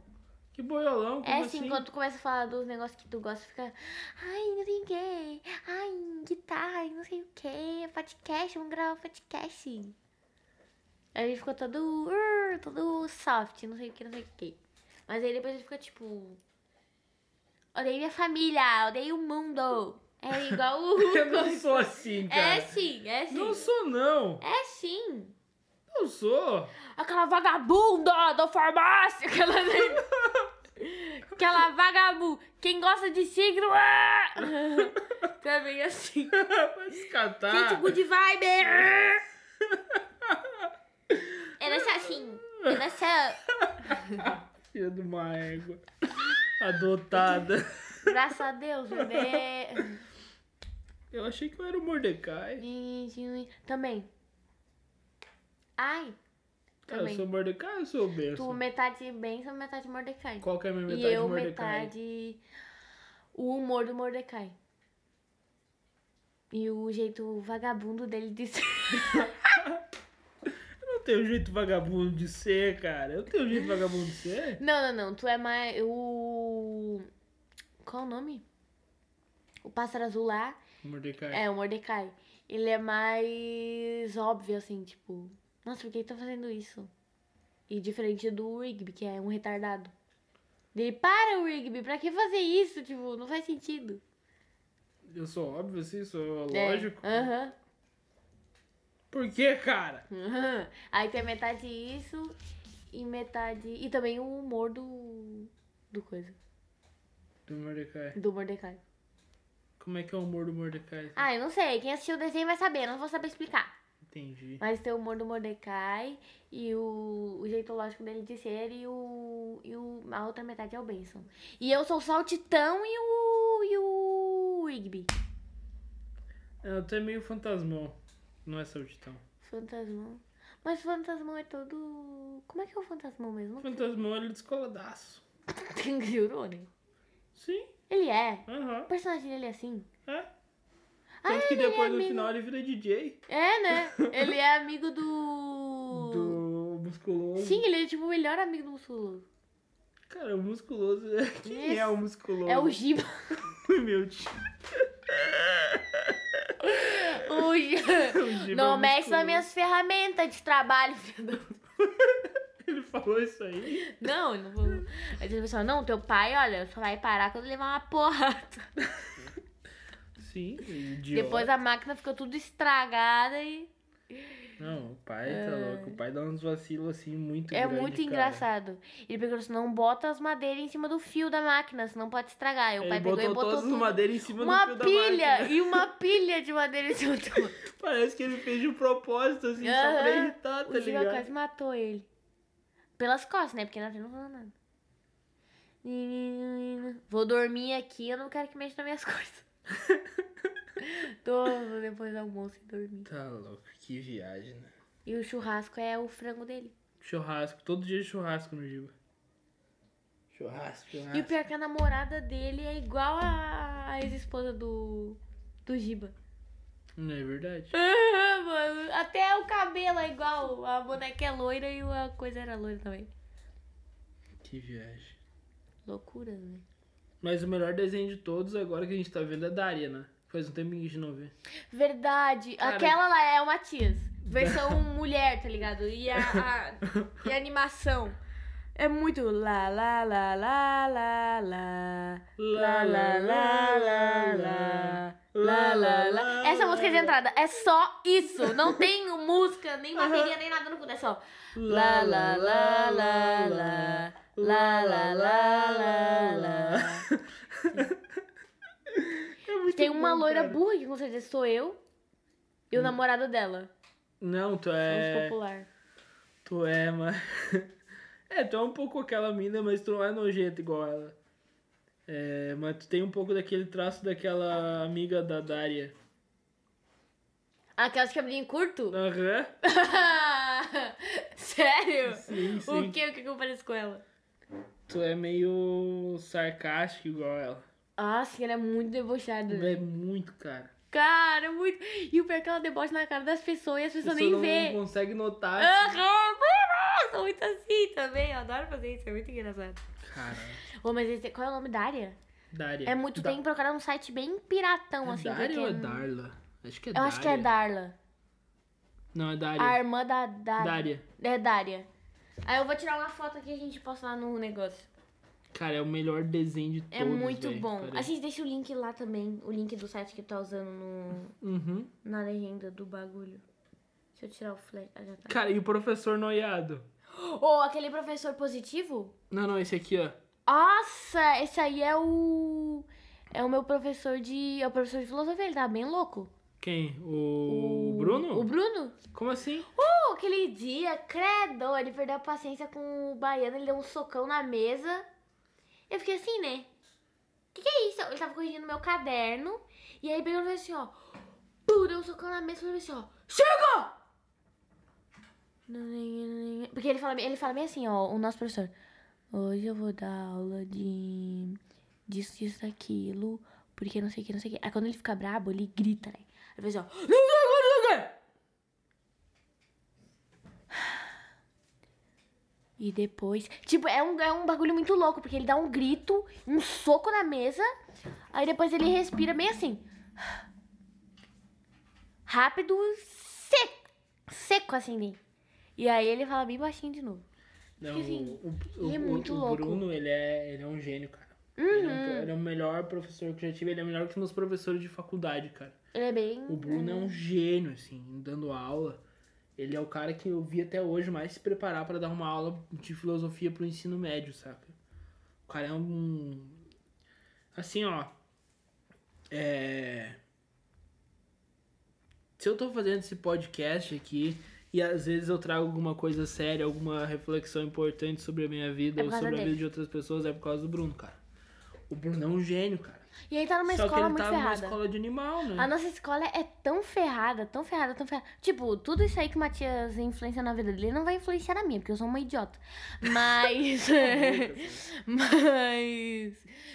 Que boiolão, como é assim? assim, quando tu começa a falar dos negócios que tu gosta, fica. Ai, não sei o que. Ai, guitarra, não sei o que. Podcast, vamos gravar podcast. Aí ele ficou todo. Todo soft, não sei o que, não sei o que. Mas aí depois ele fica tipo. Odeio minha família, odeio o mundo. É igual o. Eu não sou assim, cara. É sim, é sim. Não sou, não. É sim. Eu sou. Aquela vagabunda da farmácia. Aquela, aquela vagabunda. Quem gosta de signo. ah! Também assim. Vai se catar. Gente, good vibe. Era só assim. Era só. Filha de uma égua. Adotada. Graças a Deus, bebê. Eu achei que eu era o Mordecai. Também. Ai. Ah, eu Também. sou Mordecai ou eu sou o Tu Benção? metade Benção, metade Mordecai. Qual que é a minha metade e eu de Mordecai? metade o humor do Mordecai. E o jeito vagabundo dele de ser. Eu não tenho jeito vagabundo de ser, cara. Eu tenho jeito vagabundo de ser? Não, não, não. Tu é mais. O. Qual o nome? O pássaro azul lá Mordecai. é o Mordecai. Ele é mais óbvio, assim, tipo. Nossa, por que ele tá fazendo isso? E diferente do Rigby, que é um retardado. Ele, para, Rigby, pra que fazer isso? Tipo, não faz sentido. Eu sou óbvio assim, sou É, lógico. Aham. Por que, cara? aham. Aí tem metade isso e metade. E também o humor do. Do coisa. Do Mordecai. Do Mordecai. Como é que é o humor do Mordecai? Ah, eu não sei. Quem assistiu o desenho vai saber, eu não vou saber explicar. Entendi. Mas tem o humor do Mordecai e o, o jeito lógico dele de ser e o. E o a outra metade é o Benson. E eu sou só o Titão e o. e o Rigby. Eu tô meio fantasmão. Não é só o Titão. Fantasmão. Mas fantasmão é todo. Como é que é o fantasmão mesmo? Fantasmão ele é descoladaço. Jurou, né? Sim. Ele é. Aham. O personagem dele é assim. É. Ah, Tanto que ele é depois no amigo- final ele vira DJ. É, né? Ele é amigo do. Do musculoso. Sim, ele é tipo o melhor amigo do musculoso. Cara, o musculoso. Quem Esse é o musculoso? É o Giba. Meu tio. O Giba. Giba Não é mexe nas minhas ferramentas de trabalho, filho Ele falou isso aí? Não, ele não falou. Aí ele falou, não, teu pai, olha, só vai parar quando levar uma porrada. Sim, idiota. Depois a máquina ficou tudo estragada e. Não, o pai tá louco. O pai dá uns vacilos assim muito É grande, muito cara. engraçado. Ele pegou assim, não bota as madeiras em cima do fio da máquina, senão pode estragar. Aí o Ele pai pegou botou e botou todas as tudo. madeiras em cima do uma fio da pilha máquina. e uma pilha de madeira em cima do. Parece que ele fez de propósito, assim, só pra irritar, tá o ligado? quase matou ele. Pelas costas, né? Porque na frente não falou nada. Vou dormir aqui, eu não quero que mexa nas minhas coisas. Tô depois do almoço e dormir. Tá louco, que viagem, né? E o churrasco é o frango dele. Churrasco, todo dia churrasco no Giba. Churrasco, churrasco. E o pior é que a namorada dele é igual a, a ex-esposa do, do Giba. Não é verdade? Ah, mano, até o cabelo é igual. A boneca é loira e a coisa era loira também. Que viagem. Loucura, né? Mas o melhor desenho de todos agora que a gente tá vendo é Daria, né? Faz um tempinho que a gente não vê. Verdade. Cara- Aquela lá é o Matias. Versão mulher, tá ligado? E a, a, e a animação. É muito lá, lá, lá, lá, lá, lá. Lá, lá, lá, lá, lá. Lá, lá, lá. Essa música de entrada é só isso. Não tem música, nem bateria, nem nada no fundo. É só. Lá, lá, lá, lá, lá. Lá, lá, lá, lá, lá. Tem uma bom, loira cara. burra que com certeza sou eu. E o namorado dela. Não, tu Somos é. popular. Tu é, mas. É, tu é um pouco aquela mina, mas tu não é nojento igual ela. É, mas tu tem um pouco daquele traço daquela amiga da Daria. Aquelas cabelinho curto? Aham. Sério? Sim, sim. O que? O que eu pareço com ela? Tu é meio sarcástico igual ela. Ah, sim, ela é muito debochada. Tu é muito, cara. Cara, é muito. E o pior é que ela debocha na cara das pessoas e as pessoas nem não vê. consegue notar. Aham, eu sou muito assim também. Eu adoro fazer isso, é muito engraçado. Caralho. Ô, mas esse, qual é o nome da área? Daria. É muito. da... Tem que procurar num site bem piratão, É assim. Daria porque ou é não- Darla? Acho que é Eu Daria. acho que é Darla. Não, é Daria. A irmã da Dária. Dária. É Dária. Aí eu vou tirar uma foto aqui e a gente posta lá no negócio. Cara, é o melhor desenho de todos, É muito velho. bom. A gente deixa o link lá também. O link do site que tá usando no, Uhum. na legenda do bagulho. Deixa eu tirar o flash. Ah, já tá. Cara, e o professor noiado? Ou aquele professor positivo? Não, não, esse aqui, ó. Nossa, esse aí é o. É o meu professor de. É o professor de filosofia, ele tá bem louco. Quem? O, Bruno? O Bruno? Como assim? Uh, aquele dia, credo, ele perdeu a paciência com o baiano, ele deu um socão na mesa. Eu fiquei assim, né? Que que é isso? Ele tava corrigindo meu caderno. E aí pegou e falou assim, ó. Pum, deu um socão na mesa e falou assim, ó. Chega! Porque ele fala, ele fala bem assim, ó, o nosso professor. Hoje eu vou dar aula de disso, disso, daquilo, porque não sei o que, não sei o que. Aí quando ele fica brabo, ele grita, né? Ele faz assim, ó. "Não sei o que, não sei o que." E depois. Tipo, é um, é um bagulho muito louco, porque ele dá um grito, um soco na mesa, aí depois ele respira bem assim. Rápido, seco. Seco assim? E aí ele fala bem baixinho de novo. Não, Porque, assim, o, o, é o- muito o louco. Bruno, ele é, ele é um gênio, cara. Ele, é um- ele é o melhor professor que eu já tive. Ele é melhor que os meus professores de faculdade, cara. Ele é bem. O Bruno é um gênio, assim, dando aula. Ele é o cara que eu vi até hoje mais se preparar pra dar uma aula de filosofia pro ensino médio, saca? O cara é um. Assim, ó. É. Se eu tô fazendo esse podcast aqui e às vezes eu trago alguma coisa séria, alguma reflexão importante sobre a minha vida É ou sobre a dele. vida de outras pessoas, é por causa do Bruno, cara. O Bruno é um gênio, cara. E aí tá numa Só que escola ele muito tá numa ferrada. escola de animal, né? A nossa escola é tão ferrada, tão ferrada, tão ferrada. Tipo, tudo isso aí que o Matias influencia na vida dele não vai influenciar na minha, porque eu sou uma idiota. Mas. Mas.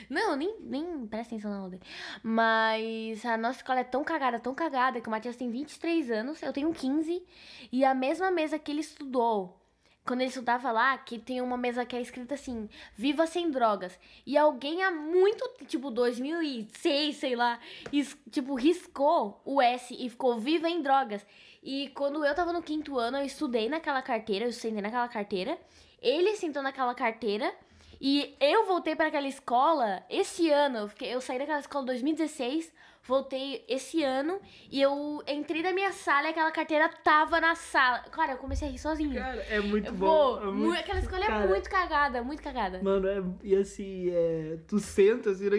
Não, nem, nem presta atenção na aula dele. Mas a nossa escola é tão cagada, tão cagada, que o Matias tem 23 anos, eu tenho 15. E a mesma mesa que ele estudou. Quando ele estudava lá, que tem uma mesa que é escrita assim, Viva Sem Drogas. E alguém há muito, tipo, 2006, sei lá, ris- tipo, riscou o S e ficou Viva em Drogas. E quando eu tava no quinto ano, eu estudei naquela carteira, eu sentei naquela carteira. Ele sentou naquela carteira. E eu voltei para aquela escola esse ano. Eu, fiquei- eu saí daquela escola em 2016, voltei esse ano. E eu entrei na minha sala e aquela carteira tava na sala. Cara, eu comecei a rir sozinha. Cara, é muito Eu bom. é mu- muito- Aquela escola Cara, é muito cagada, muito cagada. Mano, é, e assim, é, tu senta assim, né?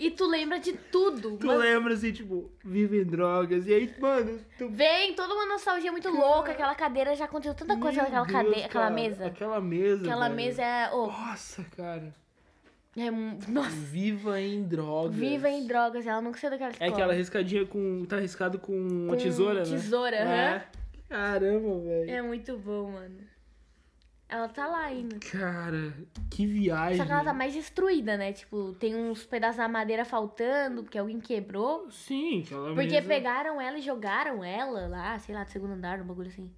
E tu lembra de tudo. tu lembra assim, tipo, vive em drogas. E aí, mano, tu. Vem toda uma nostalgia muito louca. Aquela cadeira já aconteceu tanta coisa Meu naquela Deus, cadeira, aquela cara, mesa. Aquela mesa. Aquela velho. mesa é. oh, Nossa, cara. É nossa. Viva em drogas. Viva em drogas, ela nunca saiu daquela É escola. aquela riscadinha com. Tá riscado com, uma Com tesoura, né? tesoura, É. aham. Caramba, velho. É muito bom, mano. Ela tá lá ainda. Cara, que viagem. Só que ela tá mais destruída, né? Tipo, tem uns pedaços da madeira faltando, porque alguém quebrou. Sim, aquela Porque mesa... pegaram ela e jogaram ela lá, sei lá, do segundo andar, um bagulho assim.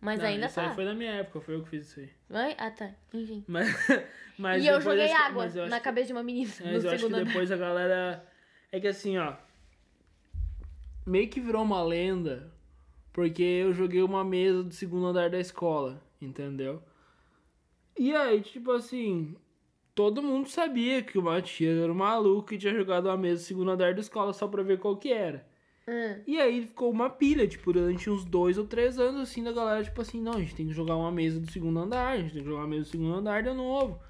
Mas Não, ainda isso tá. aí foi na minha época, foi eu que fiz isso aí. Vai? Ah, tá. Enfim. Mas, mas e eu joguei acho- água eu na que- cabeça de uma menina Mas eu acho que depois a galera. É que assim, ó. Meio que virou uma lenda. Porque eu joguei uma mesa do segundo andar da escola, entendeu? E aí, tipo assim. Todo mundo sabia que o Matias era um maluco e tinha jogado uma mesa do segundo andar da escola só pra ver qual que era. Hum. E aí ficou uma pilha, tipo, durante uns dois ou três anos, assim, da galera, tipo assim, não, a gente tem que jogar uma mesa do segundo andar, a gente tem que jogar uma mesa do segundo andar de novo.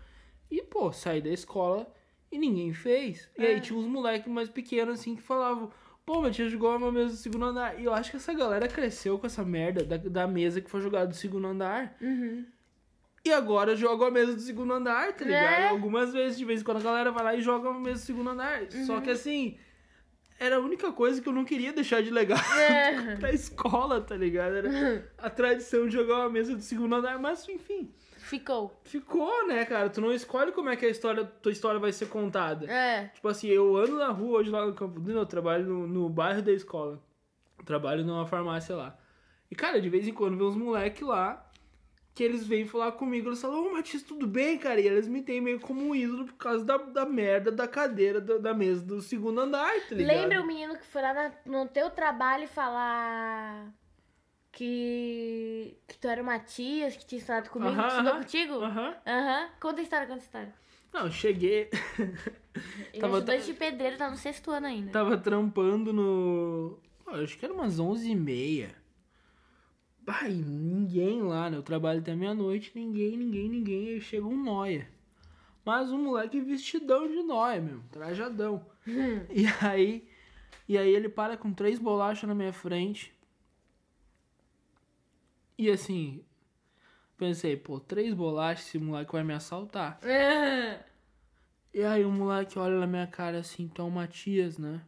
E, pô, saí da escola e ninguém fez. E É. aí tinha uns moleques mais pequenos, assim, que falavam, pô, mas tinha jogado uma mesa do segundo andar. E eu acho que essa galera cresceu com essa merda da, da mesa que foi jogada do segundo andar. Uhum. E agora joga a mesa do segundo andar, tá ligado? É. Algumas vezes, de vez em quando, a galera vai lá e joga a mesa do segundo andar. Uhum. Só que assim, era a única coisa que eu não queria deixar de legal É. pra escola, tá ligado? Era a tradição de jogar uma mesa do segundo andar, mas enfim, Ficou. ficou, né, cara? Tu não escolhe como é que a história, tua história vai ser contada. É. Tipo assim, eu ando na rua hoje lá no Campo Dino, eu trabalho no, no bairro da escola. Eu trabalho numa farmácia lá. E, cara, de vez em quando vem uns moleques lá que eles vêm falar comigo. Eles falam, ô Matias, tudo bem, cara? E eles me têm meio como um ídolo por causa da, da merda da cadeira da, da mesa do segundo andar, tá? Lembra o menino que foi lá na- no teu trabalho falar que, que tu era o Matias, que tinha estudado comigo, Aham, que estudou aham, contigo? Aham. Aham. Conta a história, conta a história. Não, cheguei. Ele Tava- ajudante de pedreiro, tá no sexto ano ainda. Tava trampando no. Acho que era umas 11h30. Ai, ninguém lá, né? Eu trabalho até meia-noite, ninguém, ninguém, ninguém. Aí chega um noia. Mas um moleque vestidão de noia, meu. Trajadão. e aí. E aí ele para com três bolachas na minha frente. E assim. Pensei, pô, três bolachas, esse moleque vai me assaltar. E aí o moleque olha na minha cara assim, então Matias, né?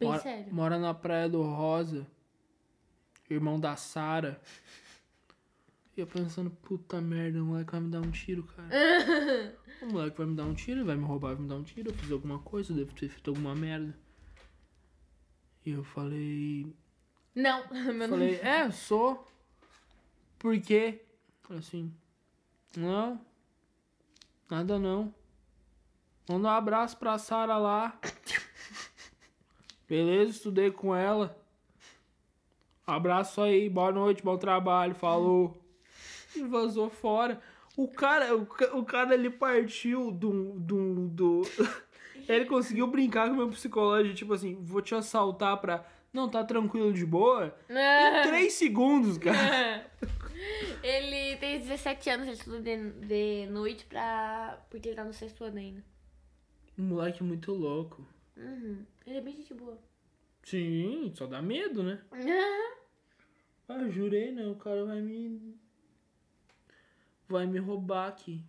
Bem mora, sério. Mora na Praia do Rosa. Irmão da Sara. E eu pensando, puta merda, o moleque vai me dar um tiro, cara. o moleque vai me dar um tiro, vai me roubar, vai me dar um tiro. Eu fiz alguma coisa, eu devo ter feito alguma merda. E eu falei. Não, meu Falei, é, sou. Por quê? Falei assim, não. Nada não. Manda um abraço pra Sara lá. Beleza, estudei com ela. Abraço aí, boa noite, bom trabalho, falou. E vazou fora. O cara, o, o cara ele partiu do, do, do... Ele conseguiu brincar com o meu psicológico, tipo assim, vou te assaltar pra... Não, tá tranquilo de boa? Em três segundos, cara. Ele tem 17 anos, ele estuda de, de noite pra. Porque ele tá no sexto ano ainda. Um moleque muito louco. Uhum. Ele é bem gente boa. Sim, só dá medo, né? Ah, jurei, né? O cara vai me. Vai me roubar aqui.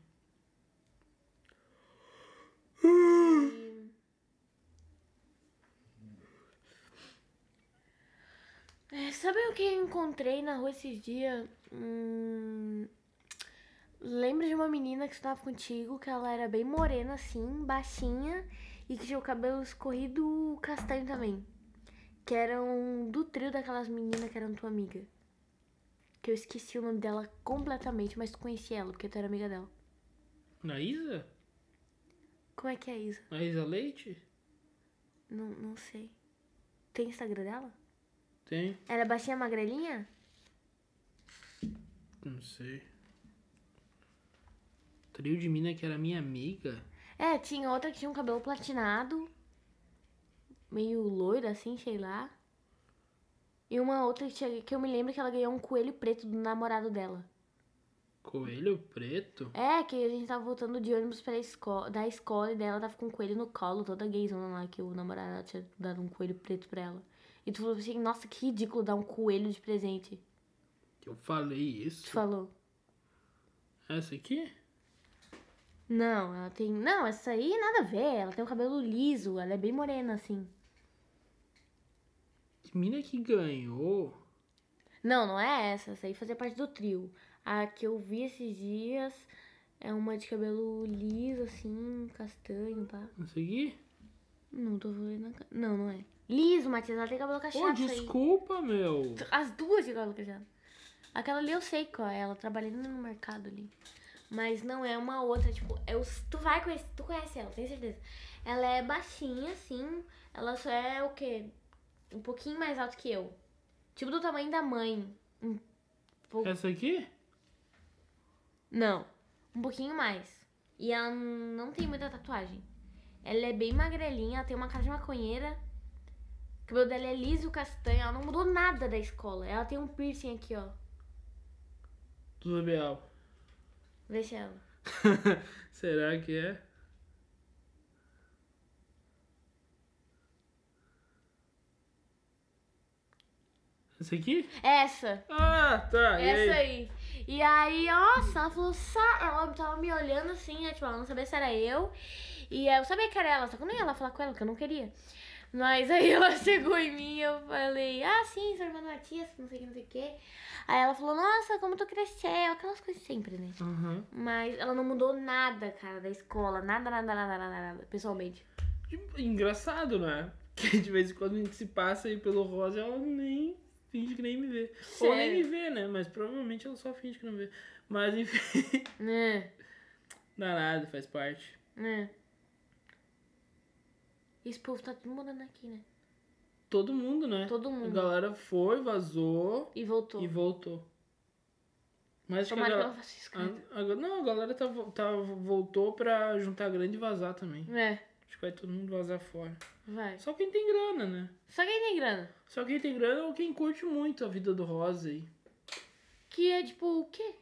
É, sabe o que eu encontrei na rua esses dias? Hum, lembra de uma menina que estava contigo, que ela era bem morena assim, baixinha, e que tinha o cabelo escorrido castanho também. Que eram do trio daquelas meninas que eram tua amiga. Que eu esqueci o nome dela completamente, mas tu conhecia ela, porque tu era amiga dela. Na Isa? Como é que é a Isa? Na Isa Leite? Não, não sei. Tem Instagram dela? Tem. Ela é baixinha magrelinha? Não sei. Trio de mina que era minha amiga. É, tinha outra que tinha um cabelo platinado, meio loiro assim, sei lá. E uma outra que, tinha- que eu me lembro que ela ganhou um coelho preto do namorado dela. Coelho preto? É, que a gente tava voltando de ônibus pra escola, da escola e daí ela tava com um coelho no colo, toda gayzona lá, que o namorado dela tinha dado um coelho preto pra ela. E tu falou assim, nossa, que ridículo dar um coelho de presente. Eu falei Tu isso. falou. Essa aqui? Não, ela tem. Não, essa aí nada a ver. Ela tem um cabelo liso, ela é bem morena, assim. Mina que ganhou? Não, não é essa. Essa aí fazia parte do trio. A que eu vi esses dias é uma de cabelo liso, assim, castanho, pá. Essa aqui? Não tô vendo. a Não, não é. Liso, Matias, ela tem cabelo cacheado. aí. desculpa, meu. As duas de cabelo cacheado. Aquela ali eu sei qual é. Ela trabalha no mercado ali. Mas não é uma outra, tipo, eu, tu vai conhecer, tu conhece ela, tenho certeza. Ela é baixinha, assim. Ela só é o quê? Um pouquinho mais alto que eu. Tipo do tamanho da mãe. Um pouco. Essa aqui? Não, um pouquinho mais. E ela não tem muita tatuagem. Ela é bem magrelinha, ela tem uma cara de maconheira. O cabelo dela é liso, castanho. Ela não mudou nada da escola. Ela tem um piercing aqui, ó. Do labial. Vê se é ela. Será que é? Essa aqui? Essa. Ah, tá. e Essa aí? aí. E aí, nossa, ela falou, sa... ela tava me olhando assim, né? Tipo, ela não sabia se era eu. E eu sabia que era ela, só que eu não ia lá falar com ela, porque eu não queria. Mas aí ela chegou em mim e eu falei, ah, sim, sua irmã Matias, não sei o que, não sei o que. Aí ela falou, nossa, como tu cresceu, aquelas coisas sempre, né? Aham. Mas ela não mudou nada, cara, da escola. Nada, nada, nada, nada, nada, pessoalmente. Engraçado, né? Que de vez em quando a gente se passa aí pelo rosa ela nem finge que nem me vê. Ou nem Sério? me vê, né? Mas provavelmente ela só finge que não vê. Mas enfim, Né, dá nada, faz parte. né. Esse povo tá tudo mudando aqui, né? Todo mundo, né? Todo A mundo. galera foi, vazou E voltou. e voltou. Mas acho que a Tomara que galera... ela faça isso. a- a- não, a galera tá, tá, voltou pra juntar grana e vazar também. É, Acho que vai todo mundo vazar fora. vai. Só quem tem grana, né? Só quem tem grana. Só quem tem grana ou quem curte muito a vida do Rosa aí. que é tipo o quê?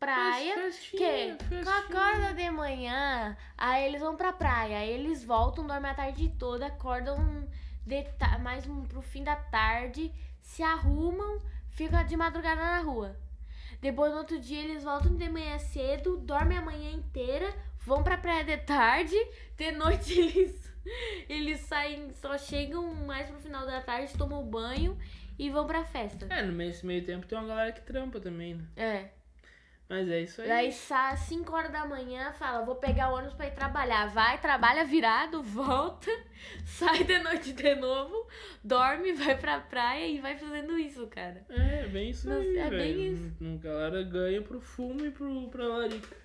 Praia. Festinha, que? festinha. Acorda de manhã, aí eles vão pra praia, aí eles voltam, dormem a tarde toda, acordam de mais um, pro fim da tarde, se arrumam, ficam de madrugada na rua. Depois no outro dia eles voltam de manhã cedo, dormem a manhã inteira, vão pra praia de tarde, de noite eles, eles saem, só chegam mais pro final da tarde, tomam banho e vão pra festa. É, no meio, nesse meio tempo tem uma galera que trampa também, né? É. Mas é isso aí. Daí sai 5 horas da manhã, fala, vou pegar o ônibus pra ir trabalhar. Vai, trabalha virado, volta, sai de noite de novo, dorme, vai pra praia e vai fazendo isso, cara. É, bem isso Nossa, aí, é bem velho. isso. A galera ganha pro fumo e pro, pra larica.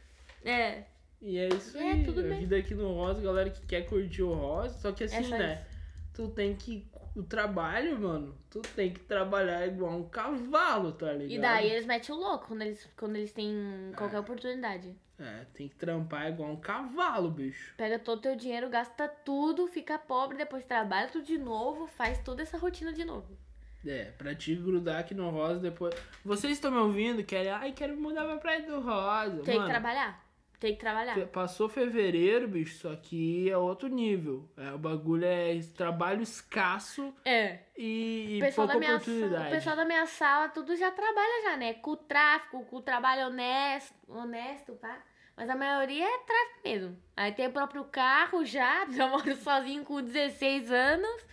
É, E é isso É, aí. tudo a bem. vida aqui no Rosa, galera que quer curtir o Rosa, só que assim, É só né? isso. Tu tem que. O trabalho, mano, tu tem que trabalhar igual um cavalo, tá ligado? e daí eles metem o louco quando eles, quando eles têm qualquer oportunidade. É, tem que trampar igual um cavalo, bicho. Pega todo o teu dinheiro, gasta tudo, fica pobre, depois trabalha tudo de novo, faz toda essa rotina de novo. É, pra te grudar aqui no Rosa depois. Vocês estão me ouvindo? Querem. Ai, quero mudar pra Praia do Rosa. Tem Mano, que trabalhar. Tem que trabalhar. Passou fevereiro, bicho, só que é outro nível. É, o bagulho é trabalho escasso É. e, O e pessoal, pouca da minha, oportunidade. o pessoal da minha sala, tudo já trabalha já, né? Com o tráfico, com o trabalho honesto, honesto, tá? Mas a maioria é tráfico mesmo. Aí tem o próprio carro já, já moro sozinho com 16 anos.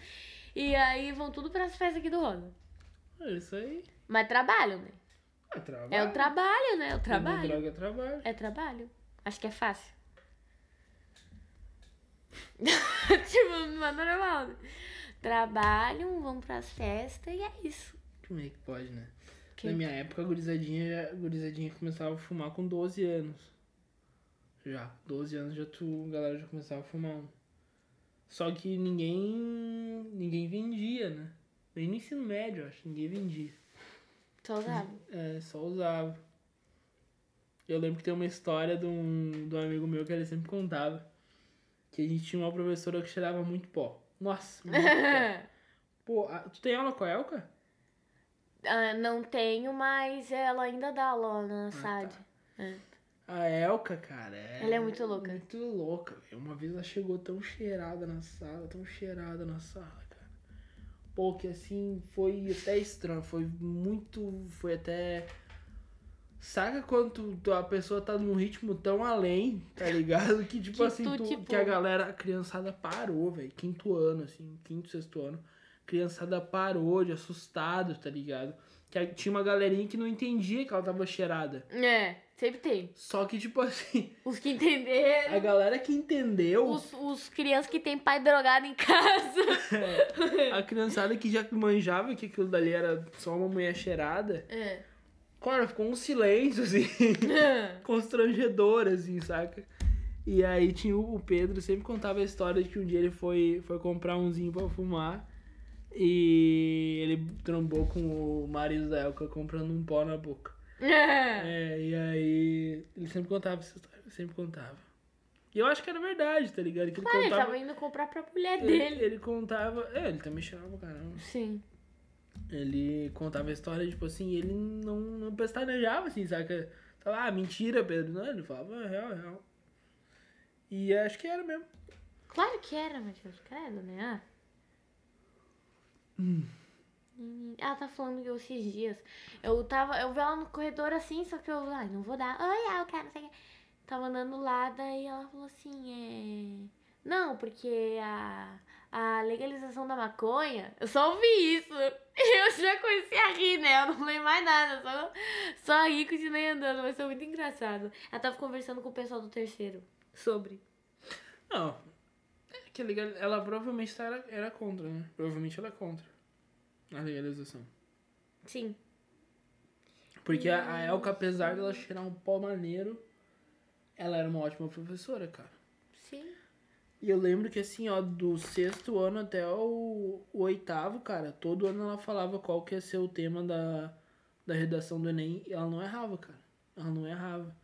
E aí vão tudo pras festas aqui do Rosa. É isso aí. Mas trabalho, né? É trabalho. É o trabalho, né? É o trabalho. Droga é trabalho. É trabalho. Acho que é fácil. tipo, mas normal. Trabalham, vão pras festas e é isso. Como é que pode, né? Que- Na minha época, a gurizadinha, a gurizadinha começava a fumar com 12 anos. Já. 12 anos já tu, a galera já começava a fumar. Só que ninguém. ninguém vendia, né? Nem no ensino médio, eu acho. Ninguém vendia. Só usava. É, só usava. Eu lembro que tem uma história de um, de um amigo meu que ele sempre contava. Que a gente tinha uma professora que cheirava muito pó. Nossa, muito pó. Pô, a- tu tem aula com a Elka? Ah, não tenho, mas ela ainda dá aula na SAD. É. A Elka, cara, é... Ela é muito louca. Muito louca, velho. Uma vez ela chegou tão cheirada na sala, tão cheirada na sala, cara. Pô, que assim, foi até estranho, foi muito, foi até... Saca quando a pessoa tá num ritmo tão além, tá ligado? Que tipo Que assim, tu, tu- tipo- que a galera, a criançada parou, velho. Quinto ano, assim, quinto, sexto ano. Criançada parou de assustado, tá ligado? Que a- tinha uma galerinha que não entendia que ela tava cheirada. É, sempre tem. Só que, tipo assim, Os que entenderam. a galera que entendeu, Os, os crianças que tem pai drogado em casa. a criançada que já manjava que aquilo dali era só uma mulher cheirada, É. cara, ficou um silêncio, assim, constrangedor, assim, saca? E aí tinha o Pedro, sempre contava a história de que um dia ele foi, foi comprar umzinho pra fumar e ele trombou com o marido da Elka comprando um pó na boca. É, e aí ele sempre contava essa história, sempre contava. E eu acho que era verdade, tá ligado? Que ele Claro, ele contava... tava indo comprar pra mulher Ele, dele. ele contava. É, ele também cheirava pra caramba. Sim. Ele contava a história, tipo assim, ele não, não pestanejava, assim, saca? Tava, ah, mentira, Pedro. Não, ele falava, é real, é real. E acho que era mesmo. Claro que era, Matheus. Credo, né? Ah. Hum, Ela tá falando que eu esses dias. Eu tava. Eu vi ela no corredor assim, só que eu. Ai, não vou dar. Oi, eu quero, não sei o que. Tava andando lá, daí ela falou assim, é. Não, porque a, a legalização da maconha, eu só ouvi isso. Eu já comecei a rir, né? Eu não lembro mais nada, só, só ri e continuei andando, mas foi muito engraçado. Ela tava conversando com o pessoal do terceiro sobre. Não. É que legal, ela provavelmente tá- era, era contra, né? Provavelmente ela é contra a legalização. Sim. Porque a, a Elka, apesar dela cheirar um pó maneiro, ela era uma ótima professora, cara. E eu lembro que assim, ó, do sexto ano até o, o oitavo, cara, todo ano ela falava qual que ia ser o tema da, da redação do Enem e ela não errava, cara. Ela não errava.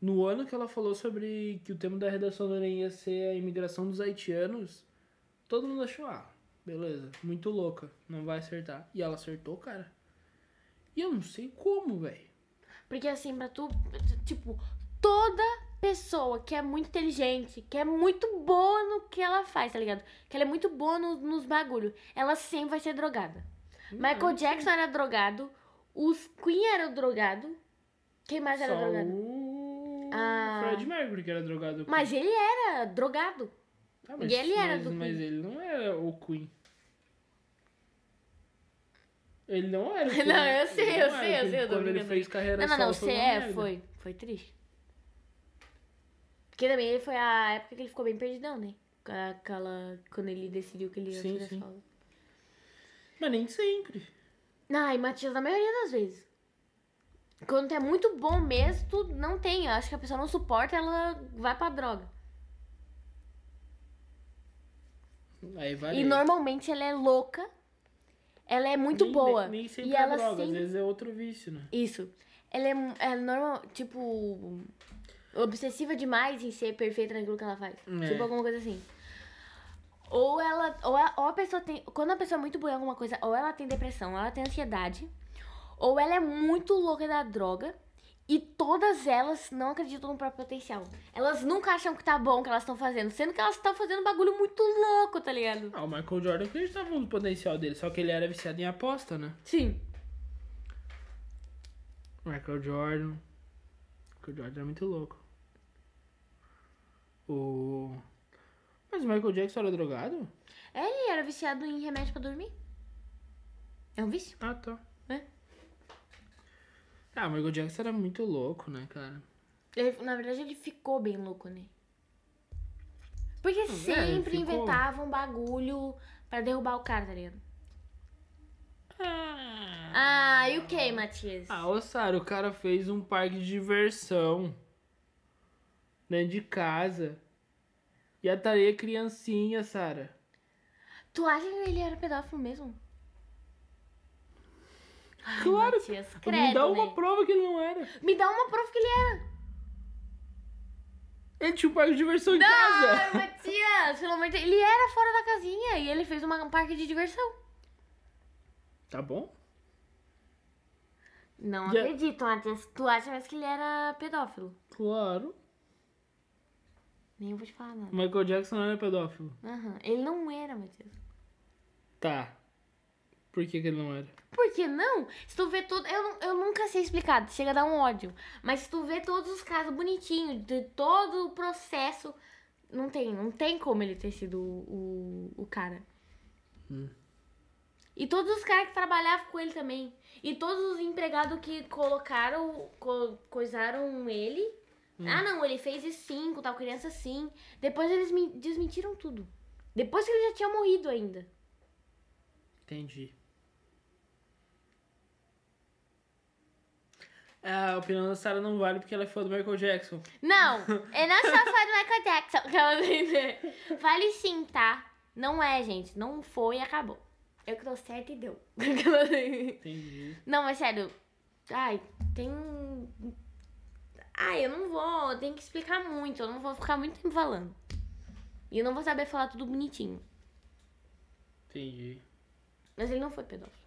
No ano que ela falou sobre que o tema da redação do Enem ia ser a imigração dos haitianos, todo mundo achou, ah, beleza, muito louca, não vai acertar. E ela acertou, cara. E eu não sei como, velho. Porque assim, pra tu, tipo, toda pessoa que é muito inteligente, que é muito boa no que ela faz, tá ligado? Que ela é muito boa no- nos bagulhos, ela sempre vai ser drogada. Michael Jackson era drogado, os Queen era drogado. Quem mais era drogado? o Ah. Fred Mercury que era drogado. Mas ele era drogado. Ah, mas, e ele era mas, do mas Queen. ele não era o Queen. Ele não era. Não, eu sei, eu não sei, eu sei, eu Quando ele fez carreira Não, não, não, você é, foi. Foi triste. Porque também ele foi a época que ele ficou bem perdidão, né? Aquela. Quando ele decidiu que ele ia Sim, fazer sim. Mas nem sempre. Ai, Matias, na maioria das vezes. Quando tu é muito bom mesmo, tu não tem. Eu acho que a pessoa não suporta, ela vai pra droga. Aí vai. E normalmente ela é louca. Ela é muito boa. Nem, nem sempre e é ela droga, às sempre vezes é outro vício, né? Isso. Ela é, é normal, tipo, obsessiva demais em ser perfeita naquilo que ela faz. É. Tipo, alguma coisa assim. Ou ela, ou a, ou a pessoa tem, quando a pessoa é muito boa em alguma coisa, ou ela tem depressão, ou ela tem ansiedade, ou ela é muito louca da droga, e todas elas não acreditam no próprio potencial. Elas nunca acham que tá bom o que elas estão fazendo, sendo que elas estão fazendo um bagulho muito louco, tá ligado? Ah, o Michael Jordan acreditava no potencial dele, só que ele era viciado em aposta, né? Sim. Michael Jordan. Michael Jordan é muito louco. O. Mas o Michael Jackson era drogado? Ele era viciado em remédio pra dormir. É um vício? Ah, tá. É. Ah, o Michael Jackson era muito louco, né, cara? Ele- na verdade, ele ficou bem louco, né? Porque ele sempre ficou. inventavam um bagulho pra derrubar o cara, tá ligado? Ah, Ah, e o que, Matias? ah ô Sara, o cara fez um parque de diversão dentro de casa. E atraía criancinha, Sara. Tu acha que ele era pedófilo mesmo? Ai, Claro. Matias, Me credo, dá uma né? prova que ele não era. Me dá uma prova que ele era. Ele tinha um parque de diversão em Ai, casa. Matias, pelo amor de Deus. Ele era fora da casinha e ele fez uma, um parque de diversão. Tá bom? Não E a- acredito, Matias. Tu acha mesmo que ele era pedófilo? Claro. Nem vou te falar nada. Michael Jackson não era pedófilo. Aham. Ele não era, Matias. Tá. Por que, que ele não era? Por que não? Se tu vê tudo. Eu, eu nunca sei explicar, chega a dar um ódio. Mas se tu vê todos os casos bonitinhos, de todo o processo. Não tem, não tem como ele ter sido o, o, o cara. E todos os caras que trabalhavam com ele também. E todos os empregados que colocaram, co, coisaram ele. Ah, não, ele fez isso sim, com tal criança sim. Depois eles me desmentiram tudo. Depois que ele já tinha morrido ainda. Entendi. Ah, a opinião da Sarah não vale porque ela é fã do Michael Jackson. Não, eu não sou fã do Michael Jackson. que ela diz. Vale sim, tá? Não é, gente. Não foi e acabou. Eu que dou certo e deu. Entendi. Não, mas sério. Ai, tem. Ai, eu não vou. Tem que explicar muito. Eu não vou ficar muito tempo falando. E eu não vou saber falar tudo bonitinho. Entendi. Mas ele não foi pedófilo.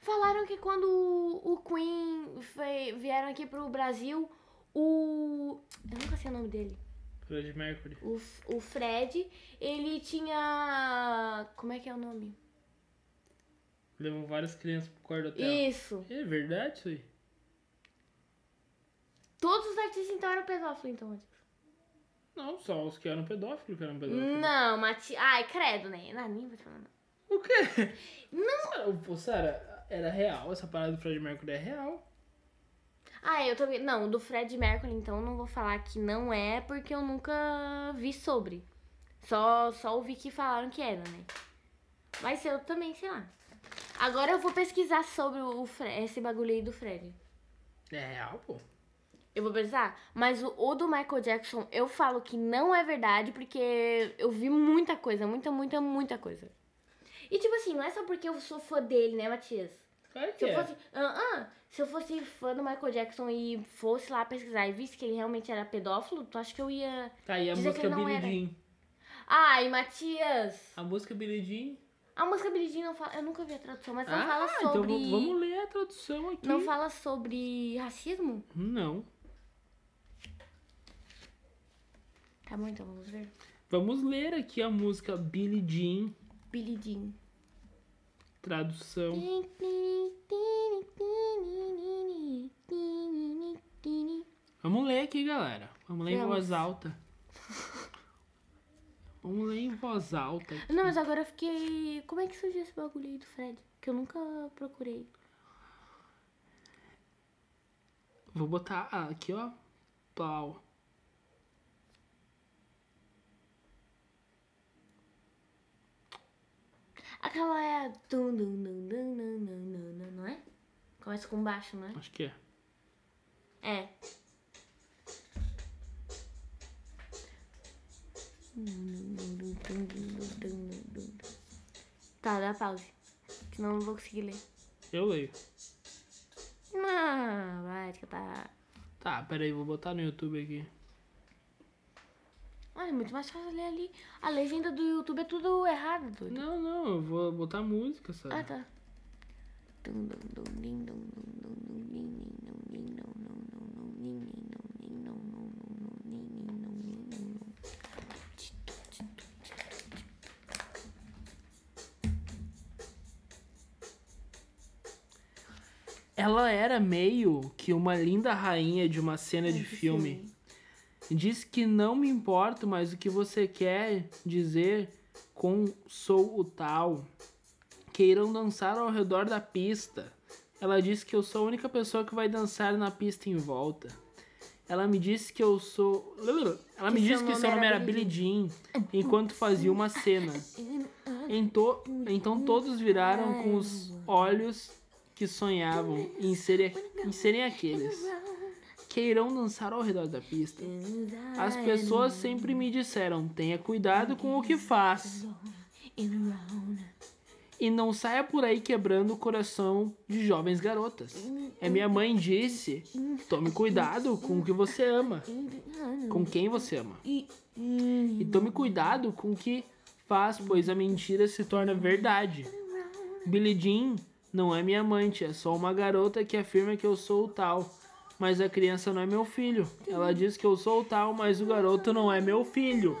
Falaram que quando o Queen foi, vieram aqui pro Brasil, o. Eu nunca sei o nome dele. Fred Mercury. O, o Fred, ele tinha. Como é que é o nome? Levou várias crianças pro quarto do hotel. Isso. É verdade isso aí? Todos os artistas então eram pedófilos, então. Não, só os que eram pedófilos que eram pedófilos. Não, Mati. Ai, credo, né? Não, nem vou te falar. Não. O quê? Não. Pô, Sarah, era real. Essa parada do Fred Mercury é real. Ah, eu também. Não, do Fred Mercury, então, eu não vou falar que não é, porque eu nunca vi sobre. Só, só ouvi que falaram que era, né? Mas eu também, sei lá. Agora eu vou pesquisar sobre o Fre- esse bagulho aí do Fred. É real, pô. Eu vou pesquisar. Mas o, o do Michael Jackson, eu falo que não é verdade, porque eu vi muita coisa, muita, muita, muita coisa. E tipo assim, não é só porque eu sou fã dele, né, Matias? Claro que Se eu é. fosse. Ah, ah, se eu fosse fã do Michael Jackson e fosse lá pesquisar e visse que ele realmente era pedófilo, tu acha que eu ia. Tá aí a música Billie? Jean. Ai, Matias! A música Billie Jean. A música Billie Jean não fala. Eu nunca vi a tradução, mas não ah, fala então sobre. v- vamos ler a tradução aqui. Não fala sobre racismo? Não. Tá bom, então vamos ver. Vamos ler aqui a música Billie Jean, Billie Jean. tradução. Vamos ler aqui, galera. Vamos ler em Vamos. voz alta. Vamos ler em voz alta. Aqui. Não, mas agora eu fiquei. Como é que surgiu esse bagulho aí do Fred? Que eu nunca procurei. Vou botar aqui, ó. Pau. Aquela é não é? Começa com baixo, não é? Acho que é. É. Tá, dá pause. Senão eu não vou conseguir ler. Eu leio. Não, vai escutar. Tá, peraí, vou botar no YouTube aqui. Olha, é muito mais fácil ler ali. A legenda do YouTube é tudo errado, doido. Não, não, eu vou botar música, sabe? Ah, tá. Ela era meio que uma linda rainha de uma cena de filme. Diz que não me importo, mas o que você quer dizer com sou o tal. Queiram dançar ao redor da pista. Ela disse que eu sou a única pessoa que vai dançar na pista em volta. Ela me disse que eu sou. Ela me Que disse que seu nome era Billie Billie Jean enquanto fazia uma cena. Ento- Então todos viraram com os olhos que sonhavam em serem, em serem aqueles que irão dançar ao redor da pista. As pessoas sempre me disseram: tenha cuidado com o que faz e não saia por aí quebrando o coração de jovens garotas. É minha mãe disse: tome cuidado com o que você ama, com quem você ama. E tome cuidado com o que faz, pois a mentira se torna verdade. Billie Jean não é minha amante, é só uma garota que afirma que eu sou o tal. Mas a criança não é meu filho. Ela diz que eu sou o tal, mas o garoto não é meu filho.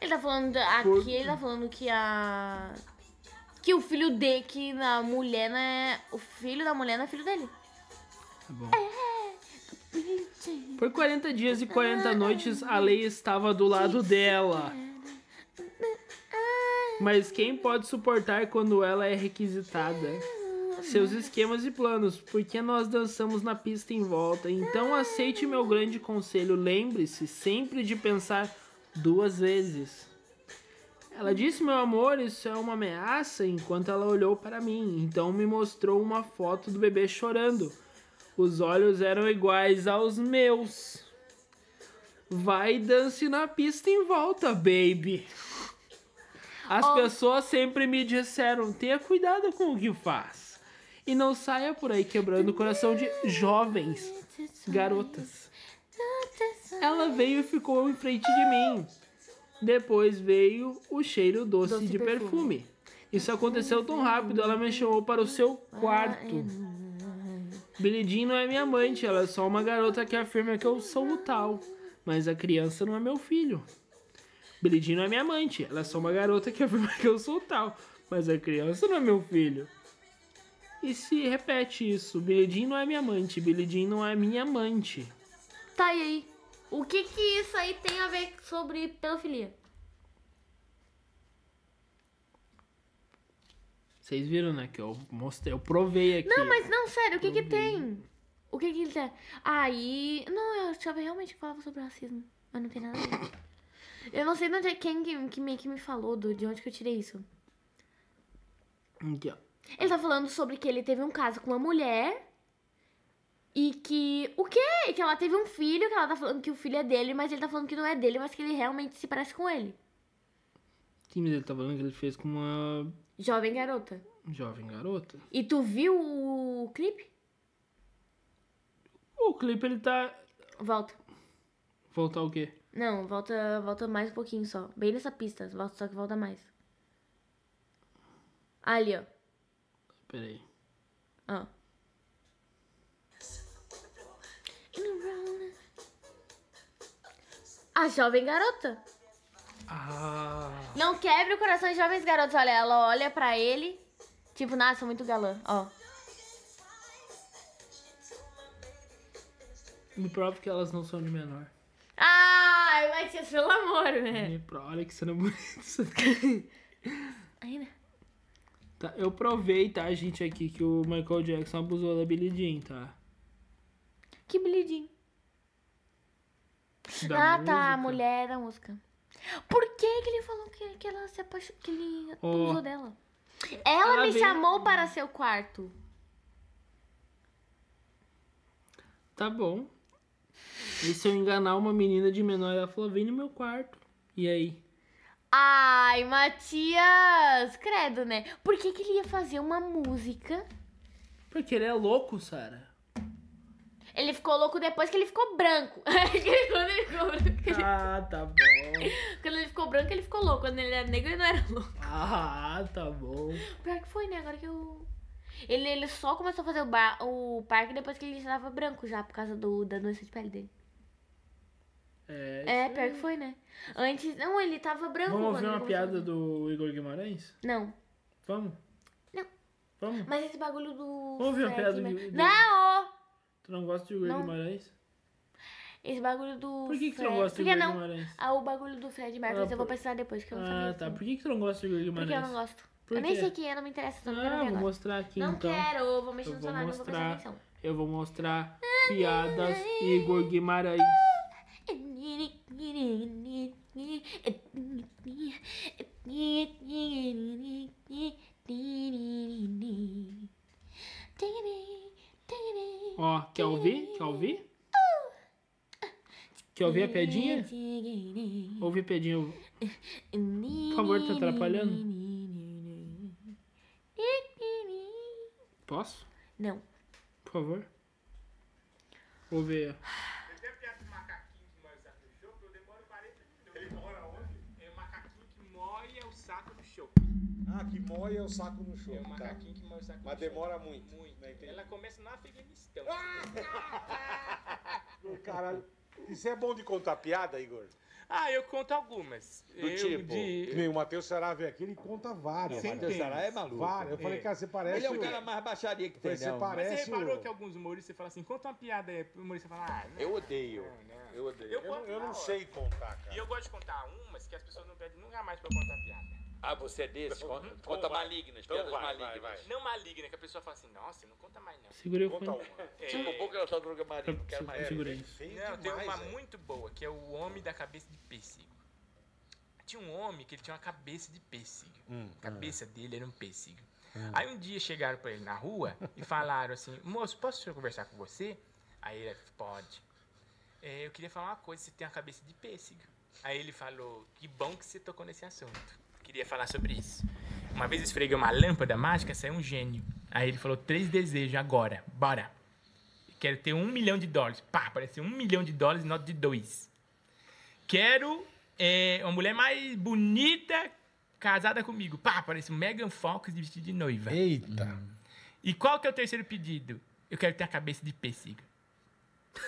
Ele tá falando. Aqui Por- ele tá falando que a. Que o filho de. Que a mulher não é. O filho da mulher não é filho dele. Tá bom. Por 40 dias e 40 noites, a lei estava do lado dela. Mas quem pode suportar quando ela é requisitada? Seus esquemas e planos, porque nós dançamos na pista em volta. Então aceite meu grande conselho. Lembre-se sempre de pensar duas vezes. Ela disse, meu amor, isso é uma ameaça, enquanto ela olhou para mim. Então me mostrou uma foto do bebê chorando. Os olhos eram iguais aos meus. Vai dance na pista em volta, baby. As pessoas sempre me disseram: tenha cuidado com o que faz. E não saia por aí quebrando o coração de jovens garotas. Ela veio e ficou em frente de mim. Depois veio o cheiro doce, Doce de perfume. perfume. Isso aconteceu tão rápido, ela me chamou para o seu quarto. Billie Jean não é minha amante, ela é só uma garota que afirma que eu sou o tal. Mas a criança não é meu filho. Billie Jean não é minha amante, ela é só uma garota que afirma que eu sou tal. Mas a criança não é meu filho. E se repete isso, Billie Jean não é minha amante, Billie Jean não é minha amante. Tá e aí? O que que isso aí tem a ver sobre pedofilia? Vocês viram, né, que eu mostrei, eu provei aqui. Não, mas não, sério, o que que tem? O que que ele tem? Aí. Não, eu achava realmente que falava sobre racismo. Mas não tem nada a ver. Eu não sei de onde é quem que, que, me, que me falou, do, de onde que eu tirei isso. Aqui, ó. Ele tá falando sobre que ele teve um caso com uma mulher. E que. O quê? Que ela teve um filho, que ela tá falando que o filho é dele, mas ele tá falando que não é dele, mas que ele realmente se parece com ele. Sim, mas ele tá falando que ele fez com uma Jovem garota. jovem garota. E tu viu o clipe? O clipe ele tá. Volta. Voltar o quê? Não, volta, volta mais um pouquinho só. Bem nessa pista, volta, só que volta mais. Ali, ó. Peraí. Ó. A jovem garota. Ah. Não quebre o coração de jovens garotos. Olha, ela olha pra ele. Tipo, nossa, muito galã. Ó. Me prova que elas não são de menor. Ai, Matias, pelo amor, né? Olha que cena bonita. isso aqui. Ainda. Tá, eu provei, tá, gente, aqui que o Michael Jackson abusou da Billie Jean, tá? Que bilhidinho. Da ah, tá. A música. mulher da música. Por que, que ele falou que, que ela se apaixonou? Que ele abusou dela? Ela, Ela me veio- chamou para seu quarto. Tá bom. E se eu enganar uma menina de menor, ela falou, vem no meu quarto. E aí? Ai, Matias! Credo, né? Por que, que ele ia fazer uma música? Porque ele é louco, Sara. Ele ficou louco depois que ele ficou branco. Quando ele ficou branco, ele- Ah, tá bom. Quando ele ficou branco, ele ficou louco. Quando ele era negro, ele não era louco. Ah, tá bom. Pior que foi, né? Agora que eu. Ele, ele só começou a fazer o, bar, o parque depois que ele já tava branco já, por causa do, da doença de pele dele. É, É, pior que foi, né? Antes. Não, ele tava branco. Vamos ouvir uma piada do Igor Guimarães? Não. Vamos? Não. Vamos? Mas esse bagulho do. Ouve uma Fred, piada né? do- do- Não! Tu não gosta de Igor Não. Guimarães? Esse bagulho do. Por que, que tu não gosta Por de Igor não? Guimarães? Ah, o bagulho do Fred Mercury, Ah, eu vou por- pensar depois, que eu não sabia. Ah, tá. assim. Por que, que tu não gosta de Igor Guimarães? Porque eu não gosto. Por eu nem sei quem é, não me interessa, não Ah, vou mostrar aqui Não então. quero, vou mexer Eu no celular, não vou prestar atenção. Eu vou mostrar piadas Igor Guimarães. Ó, quer ouvir? Quer ouvir? Quer ouvir a piadinha? Ouve a piadinha. Por favor, tá atrapalhando? Posso? Não. Por favor? Vou ver. Deve ter aquele macaquinho que moe o saco do chope, eu demoro 40 minutos. Ele mora onde? É o macaquinho que moe o saco do chope. Ah, que moia o saco no show. É o tá. macaquinho que moe o saco Mas do chope. demora muito. Muito. né. Ela começa no Afeganistão. Caralho. Isso é bom de contar piada, Igor? Ah, eu conto algumas. Do eu, tipo? Que De... nem o Matheus Ceará veio aqui, ele conta várias. Não, várias. Matheus Ceará é maluco. Várias. Eu falei, É. cara, você parece. Ele é o o- cara mais baixaria que tem, Você né? parece- Mas você reparou o- que alguns humoristas falam assim, conta uma piada aí. O humorista fala, ah, não. Eu odeio. Não, não. Eu odeio. Eu Eu, não- eu na não hora. sei contar, cara. E eu gosto de contar umas que as pessoas não pedem nunca mais pra eu contar piada. Ah, você é desse? Conta, Então conta vai. malignas, Então piadas vai, vai, malignas. vai. Não maligna, que a pessoa fala assim, nossa, não conta mais não. Segurei o Conta fone. uma. É, Tipo, um pouco ela só droga maligna, quero mais. Segura aí. Feio Não, tem uma velho. muito boa, que é o homem da cabeça de pêssego. Tinha um homem que ele tinha uma cabeça de pêssego. Hum, a cabeça dele era um pêssego. Aí um dia chegaram pra ele na rua e falaram assim, moço, posso conversar com você? Aí ele pode. "É, eu queria falar uma coisa, você tem uma cabeça de pêssego. Aí ele falou, que bom que você tocou nesse assunto. Queria falar sobre isso. Uma vez esfreguei uma lâmpada mágica, saiu um gênio. Aí ele falou, três desejos agora, bora. Quero ter um milhão de dólares. Pá, apareceu um milhão de dólares em nota de dois. Quero é, uma mulher mais bonita casada comigo. Pá, apareceu Megan Fox de vestido de noiva. Eita. E qual que é o terceiro pedido? Eu quero ter a cabeça de pêssego.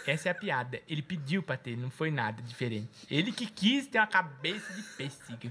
Essa é a piada. Ele pediu pra ter, não foi nada diferente. Ele que quis ter uma cabeça de pêssego.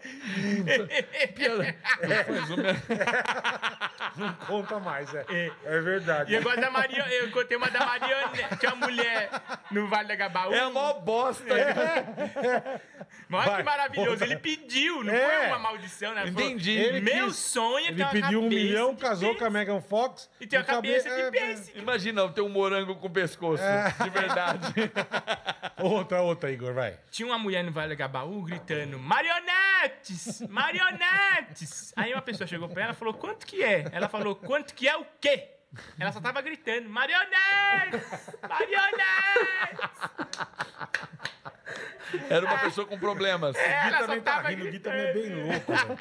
Não conta mais, é. É, verdade. E eu gosto da Mariana. Eu contei uma da Mariana. Tinha uma mulher no Vale da Gabaú. É a maior bosta. Olha Vai, que maravilhoso. Ele pediu, não É. foi uma maldição, né? Entendi. Ele Meu quis- sonho é ter Ele uma pediu um cabeça milhão, casou com a. Megan Fox. E tem a o cabe- cabeça de é, pêssego. Imagina ter um morango com pescoço. De verdade. Outra, outra, Igor, vai. Tinha uma mulher no Vale do Gabaú gritando: Marionetes! Marionetes! Aí uma pessoa chegou pra ela e falou: Quanto que é? Ela falou: Quanto que é o quê? Ela só tava gritando: Marionetes! Marionetes! Era uma pessoa com problemas. O Ela Gui também tá rindo, o Gui também é bem louco, velho.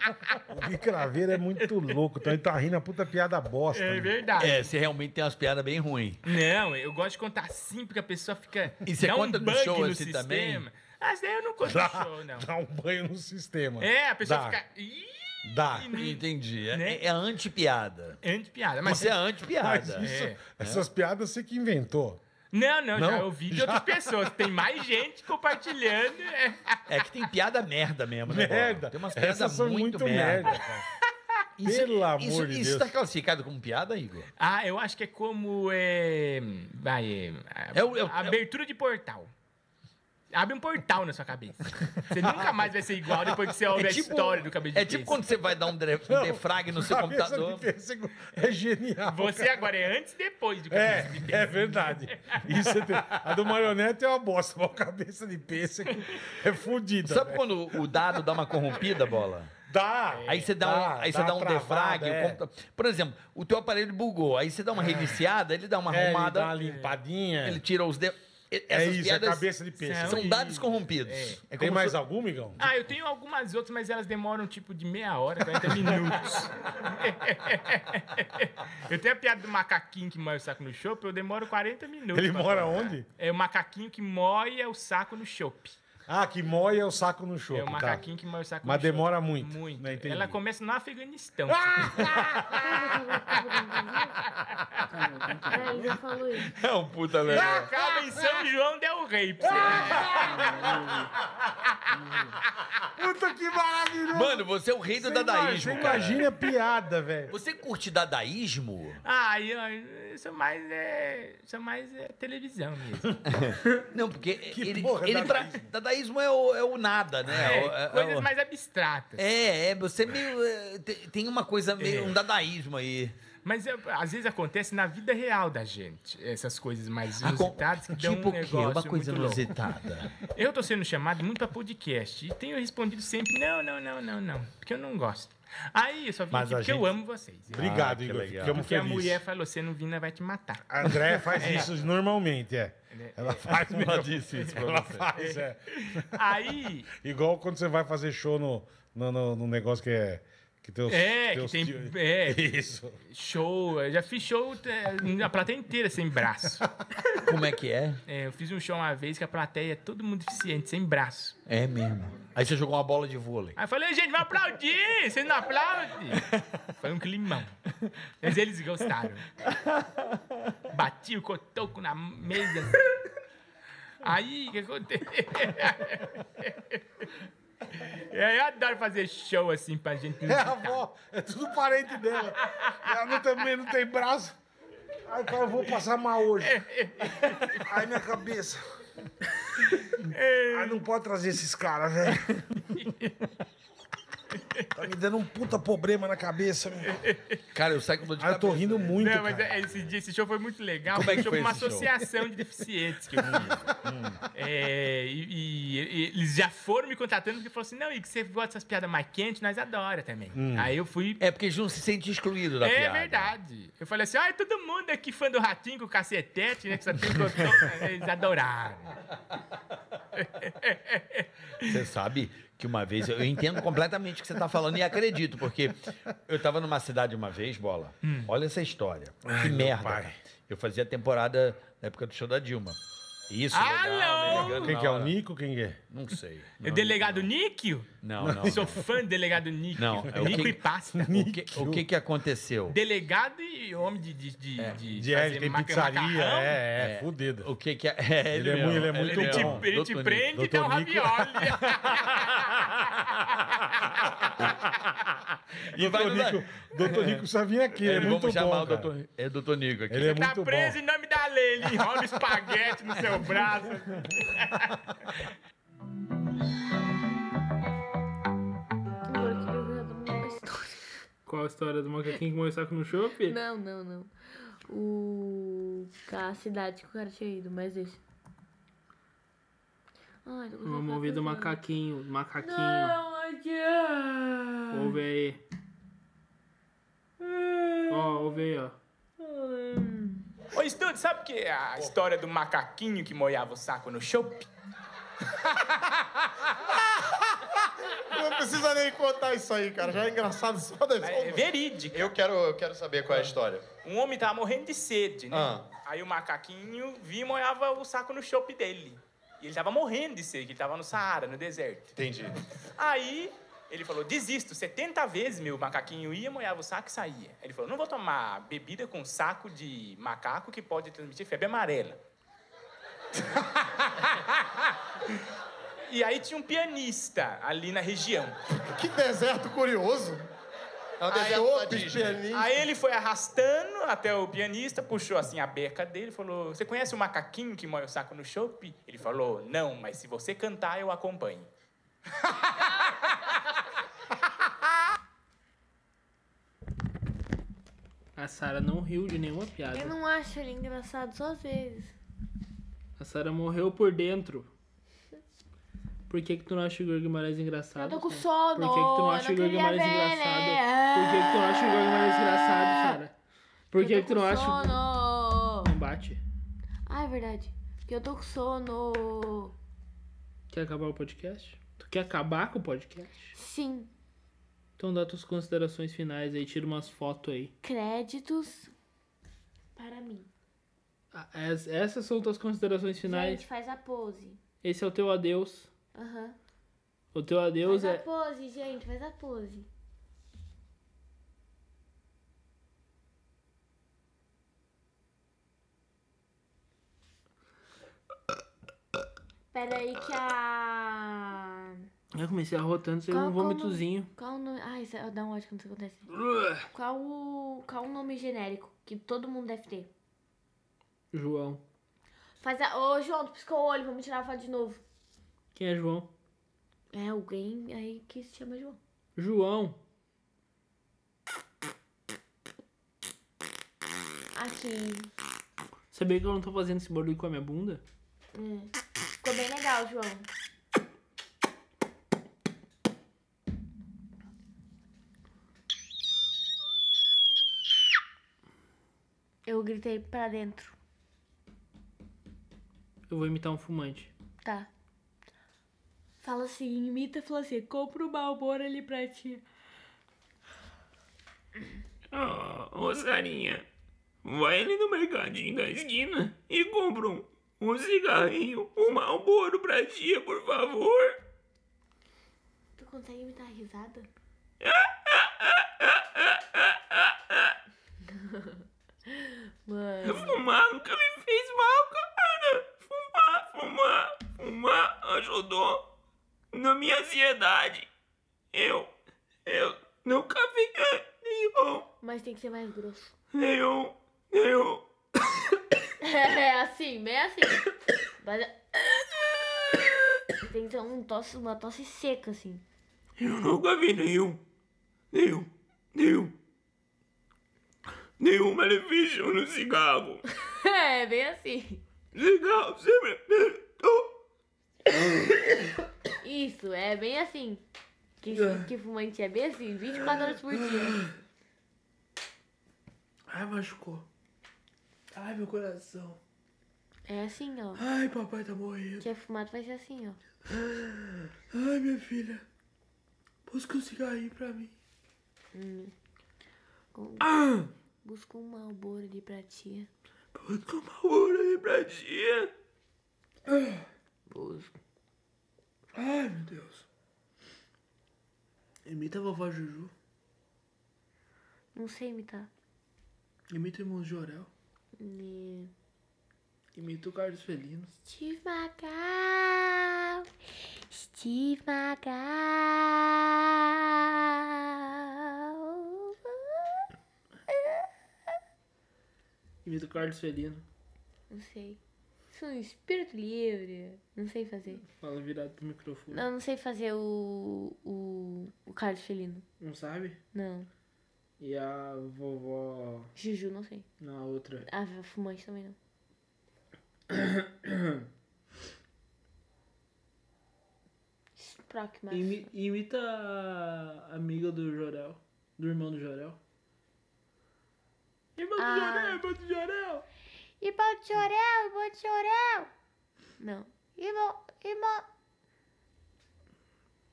O Gui Craveiro é muito louco, então ele tá rindo a puta piada bosta. É né? verdade. É, você realmente tem umas piadas bem ruins. Não, eu gosto de contar assim porque a pessoa fica. E você dá conta um no bug show no assim sistema. também? Isso daí eu não curto Dá, show, não. dá um banho no sistema. É, a pessoa Dá. fica. Ih, Dá. Entendi. É, Né? é anti-piada. é anti-piada. Mas Você é Mas anti-piada. isso, É. essas piadas você que inventou. Não, não, já Não? ouvi de Já? outras pessoas. Tem mais gente compartilhando. é. É que tem piada merda mesmo, né? Merda. Tem umas piadas Essas são muito, muito merda. merda, cara. Isso, Pelo amor isso, de Isso Deus. tá classificado como piada, Igor? Ah, eu acho que é como. É, vai, é, a- É o- é o- abertura de portal. Abre um portal na sua cabeça. Você nunca mais vai ser igual depois que você ouve a história do cabelo de É tipo quando você vai dar um, dre- um defrag no seu Cabeça computador. de pêssego é genial. Você agora é antes e depois do É, cabelo de é pêssego. verdade. Isso é ter- A do marionete é uma bosta, mas a cabeça de pêssego é fodida. Sabe velho. quando o dado dá uma corrompida, bola? Dá. Aí você dá, um, aí você dá um travada, defrag. é. Por exemplo, o teu aparelho bugou. Aí você dá uma reiniciada, ele dá uma É, ele arrumada, dá uma limpadinha. ele tira os É Essas isso, piadas é cabeça de pêssego. são dados corrompidos. É. É Tem mais se- algum, Migão? Ah, eu tenho algumas outras, mas elas demoram tipo de meia hora, 40 minutos. eu tenho a piada do macaquinho que moe o saco no chopp, eu demoro 40 minutos. Ele mora onde? É o macaquinho que moia o saco no chopp. Ah, que moia o saco no show. É o macaquinho que moe o saco Mas no demora muito. Muito. Né, entendi. Ela começa no Afeganistão. É, já falou isso. É um puta legal. Acaba em São João Del Rey. Puta que maravilhoso! Mano, você é o rei do Você dadaísmo. imagina- cara. Você imagina a piada, velho. Você curte dadaísmo? Ah, eu, eu sou mais, é, sou mais é, televisão mesmo. Não, porque Que ele, porra é ele pra- dadaísmo? Dadaísmo é o, é o nada, né? É, É o- é- coisas o- mais abstratas. É, é, você meio. te- tem uma coisa meio. É. um dadaísmo aí. Mas é, às vezes acontece na vida real da gente. Essas coisas mais inusitadas que dão tipo um o quê? negócio Uma coisa muito louco. inusitada. Eu tô sendo chamado muito pra podcast e tenho respondido sempre não, não, não, não, não, porque eu não gosto. Aí eu só vim Mas aqui a porque eu gente- amo vocês. Obrigado, Ah, que Igor. Ficamos Porque a mulher falou, você não vir, nós vai te matar. A André faz isso normalmente, é. Ela faz mesmo. Ela disse isso pra Ela você. faz, é. Aí, Igual quando você vai fazer show no, no, no- no negócio que é. Que tem os, é, que os tem tio- é, Isso. show, eu já fiz show é, a plateia inteira sem braço. Como é que é? É, eu fiz um show uma vez que a plateia é todo mundo deficiente, sem braço. É mesmo. Aí você jogou uma bola de vôlei. Aí eu falei, gente, vai aplaudir! Vocês não aplaudem? Foi um climão. Mas eles gostaram. Bati o cotoco na mesa. Aí, o que aconteceu? Eu adoro fazer show assim pra gente. É a avó, é tudo parente dela. Ela não, também não tem braço. Ai, cara, eu vou passar mal hoje. Ai, minha cabeça. Ai, não pode trazer esses caras, velho. Tá me dando um puta problema na cabeça, meu. Cara, eu saio com dor de Ai, eu tô rindo muito, Não, mas cara. é- esse, dia- esse show foi muito legal. Como é que show foi uma esse show? associação de deficientes que eu fiz. É, e, e- e eles já foram me contratando porque falaram assim: não, e que você gosta dessas piadas mais quentes, nós adora também. Aí eu fui. É porque não se sente excluído da É piada. verdade. Eu falei assim: ai, todo mundo aqui fã do Ratinho com o cacetete, né? Que só tem botão. Eles adoraram. Você sabe que uma vez, eu entendo completamente o que você está falando e acredito, porque eu estava numa cidade uma vez, bola. Olha essa história. que meu merda. pai. Eu fazia temporada na época do show da Dilma. Isso, Alô? legal, me ligando Quem na que é o hora. Nico? Quem que é? Não sei. O Não, delegado Níquio? Não, não. Sou fã do delegado Níquio. Não, é o Nico que- e pasta. O que, o que que aconteceu? Delegado e homem de. de, de, de, De, é, fazer tem maca- pizzaria, macarrão. é, é, fudido. O que que é... é Ele é mesmo. muito- ele é muito Ele te, bom. ele te Doutor prende e dá um Doutor Nico. ravioli. E vai Doutor no- Nico, Doutor Nico só vinha aqui, ele é Vamos muito chamar bom, o cara. doutor, é doutor Nico aqui. Ele é tá muito preso bom. em nome da lei. Ele enrola espaguete no seu braço. Qual a história do macaquinho que morreu saco no chope? Não, não, não. O. A cidade que o cara tinha ido, mas esse. Ai, tô com Vamos ouvir do macaquinho. Macaquinho. Não, adianta. Ouve aí. Ó, ouve aí, ó. Ô, Estudo, sabe o que é a história do macaquinho que moiava o saco no chopp? Não precisa nem contar isso aí, cara. Já é engraçado só da É verídico. Eu quero, eu quero saber qual é a história. Um homem tava morrendo de sede, né? Ah. Aí o macaquinho vinha e moiava o saco no chopp dele. E ele tava morrendo de sede, que ele tava no Saara, no deserto. Entendi. Aí ele falou: desisto. 70 vezes meu macaquinho ia, molhava o saco e saía. Ele falou: não vou tomar bebida com saco de macaco que pode transmitir febre amarela. e aí tinha um pianista ali na região. Que deserto curioso. É o deserto da Disney. Aí ele foi arrastando até o pianista, puxou assim a beca dele e falou: Você conhece o macaquinho que moe o saco no chope? Ele falou: Não, mas se você cantar, eu acompanho. A Sara não riu de nenhuma piada. Eu não acho ele engraçado só às vezes. A Sara morreu por dentro. Por que, que tu não acha o Igor Guimarães engraçado? Eu tô com sono. Por que, que tu não acha o Igor Guimarães ver, engraçado? né? Por que, que tu não acha o Igor Guimarães engraçado, Sara? Por que, que tu não acha. sono. Não bate. Ah, é verdade. Porque eu tô com sono. Quer acabar o podcast? Tu quer acabar com o podcast? Sim. Então dá tuas considerações finais aí, tira umas fotos aí. Créditos para mim. Ah, es- Essas são tuas considerações finais. Gente, faz a pose. Esse é o teu adeus. Aham. O teu adeus Faz a é. pose, gente. Faz a pose. Pera aí que a... Eu comecei a rotando, saiu um vômitozinho. Qual o nome... Ai, isso é- dá um ódio quando isso acontece. Qual o... Qual o nome genérico que todo mundo deve ter? João. Faz a... Ô, João, tu piscou o olho. Vamos tirar a foto de novo. Quem é João? É alguém aí que se chama João. João. Aqui. Sabia que eu não tô fazendo esse barulho com a minha bunda? É. Ficou bem legal, João. Eu gritei pra dentro. Eu vou imitar um fumante. Tá. Fala assim, imita, fala assim, compra o Malboro ali pra ti. Ô, ô Sarinha, vai ali no mercadinho da esquina e compra um, um cigarrinho, um malboro pra tia, por favor. Tu consegue imitar a risada? Mano, Fumar nunca me fez mal, cara. Fumar, fumar, fumar ajudou na minha ansiedade. Eu, eu nunca vi nenhum, mas tem que ser mais grosso. nenhum, nenhum. É assim, bem assim. Mas... Tem que ser um tosse, uma tosse seca, assim. Eu nunca vi nenhum, nenhum, nenhum, nenhum malefício no cigarro. É, bem assim. Cigarro sempre Isso, é bem assim. Que, que fumante é bem assim, 24 horas por dia. Ai, machucou. Ai, meu coração. É assim, ó. Ai, papai tá morrendo. Que é fumado vai ser assim, ó. Ai, minha filha. Busca um cigarrinho pra mim. Com- Ah, Busca um malboro ali pra tia. busca uma hora aí pra tia. Busca. Ai, meu Deus. Imita a vovó Juju. Não sei imitar. Imita o irmão Jorel. É. Imita o Carlos Felino. Steve Magal. Steve Magal. Imita o Carlos Felino. Não sei. Sou um espírito livre. Não sei fazer. Fala virado pro microfone. Não, não sei fazer o. o. o Carlos Felino. Não sabe? Não. E a vovó Juju, não sei. na outra. A fumante também não. Sprock, mas. Imi- imita a amiga do Jorel. Do irmão do Jorel. Irmão do Ah. Jorel, irmão do Jorel. Irmão de Chorel, irmão de Chorel. Não. Irmão, irmão.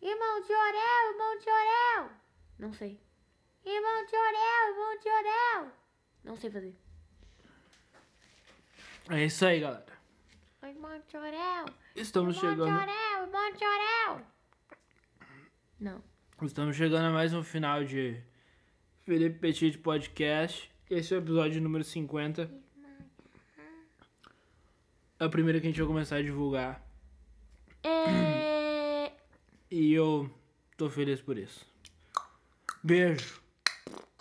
Irmão de Orel, irmão de Orel. Não sei. Irmão de Orel, irmão de Orel. Não sei fazer. É isso aí, galera. Ai, Monchorel. Estamos chegando, Monchorel, Monchorel. Não. estamos chegando a mais um final de Felipe Petit Podcast. Esse é o episódio número 50. É o primeiro que a gente vai começar a divulgar. É... E eu tô feliz por isso. Beijo.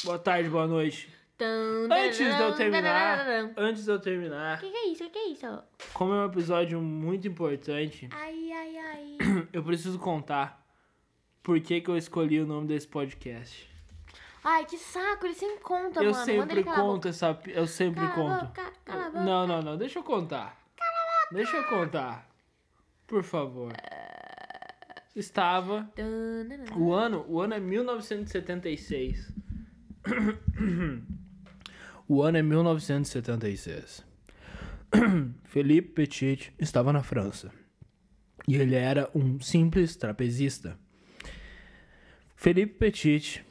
Boa tarde, boa noite. Tum, Antes de eu terminar, tararam. antes de eu terminar, Que que é isso? Que que é isso? como é um episódio muito importante, Ai, ai, ai. eu preciso contar por que, que eu escolhi o nome desse podcast. Ai, que saco, ele sempre conta, eu mano. Sempre a conto essa. Eu sempre Cala a conto. boca, cala a boca. Não, não, não. Deixa eu contar. Deixa eu contar. Por favor. Estava. O ano, o ano é 1976. o ano é 1976. Felipe Petit estava na França. E ele era um simples trapezista. Felipe Petit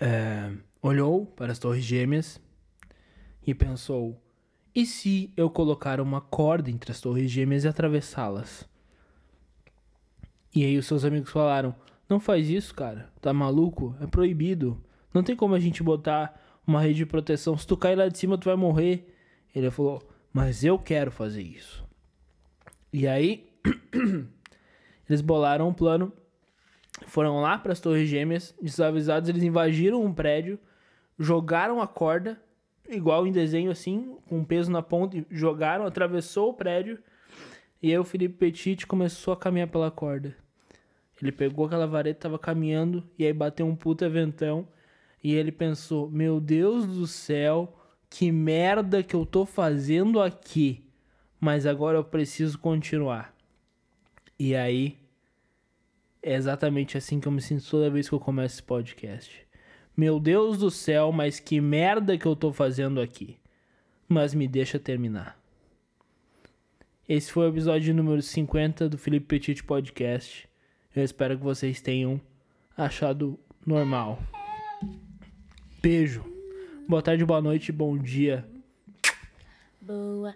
é, olhou para as Torres Gêmeas e pensou: e se eu colocar uma corda entre as Torres Gêmeas e atravessá-las? E aí os seus amigos falaram: Não faz isso, cara. Tá maluco? É proibido. Não tem como a gente botar uma rede de proteção. Se tu cair lá de cima, tu vai morrer. Ele falou: Mas eu quero fazer isso. E aí eles bolaram um plano. Foram lá para as Torres Gêmeas, desavisados, eles invadiram um prédio, jogaram a corda, igual em desenho assim, com peso na ponta, jogaram, atravessou o prédio. E aí o Felipe Petit começou a caminhar pela corda. Ele pegou aquela vareta, tava caminhando, e aí bateu um puta ventão. E ele pensou: Meu Deus do céu, que merda que eu tô fazendo aqui. Mas agora eu preciso continuar. E aí, é exatamente assim que eu me sinto toda vez que eu começo esse podcast. Meu Deus do céu, mas que merda que eu tô fazendo aqui. Mas me deixa terminar. Esse foi o episódio número 50 do Felipe Petit Podcast. Eu espero que vocês tenham achado normal. Beijo. Boa tarde, boa noite, bom dia. Boa.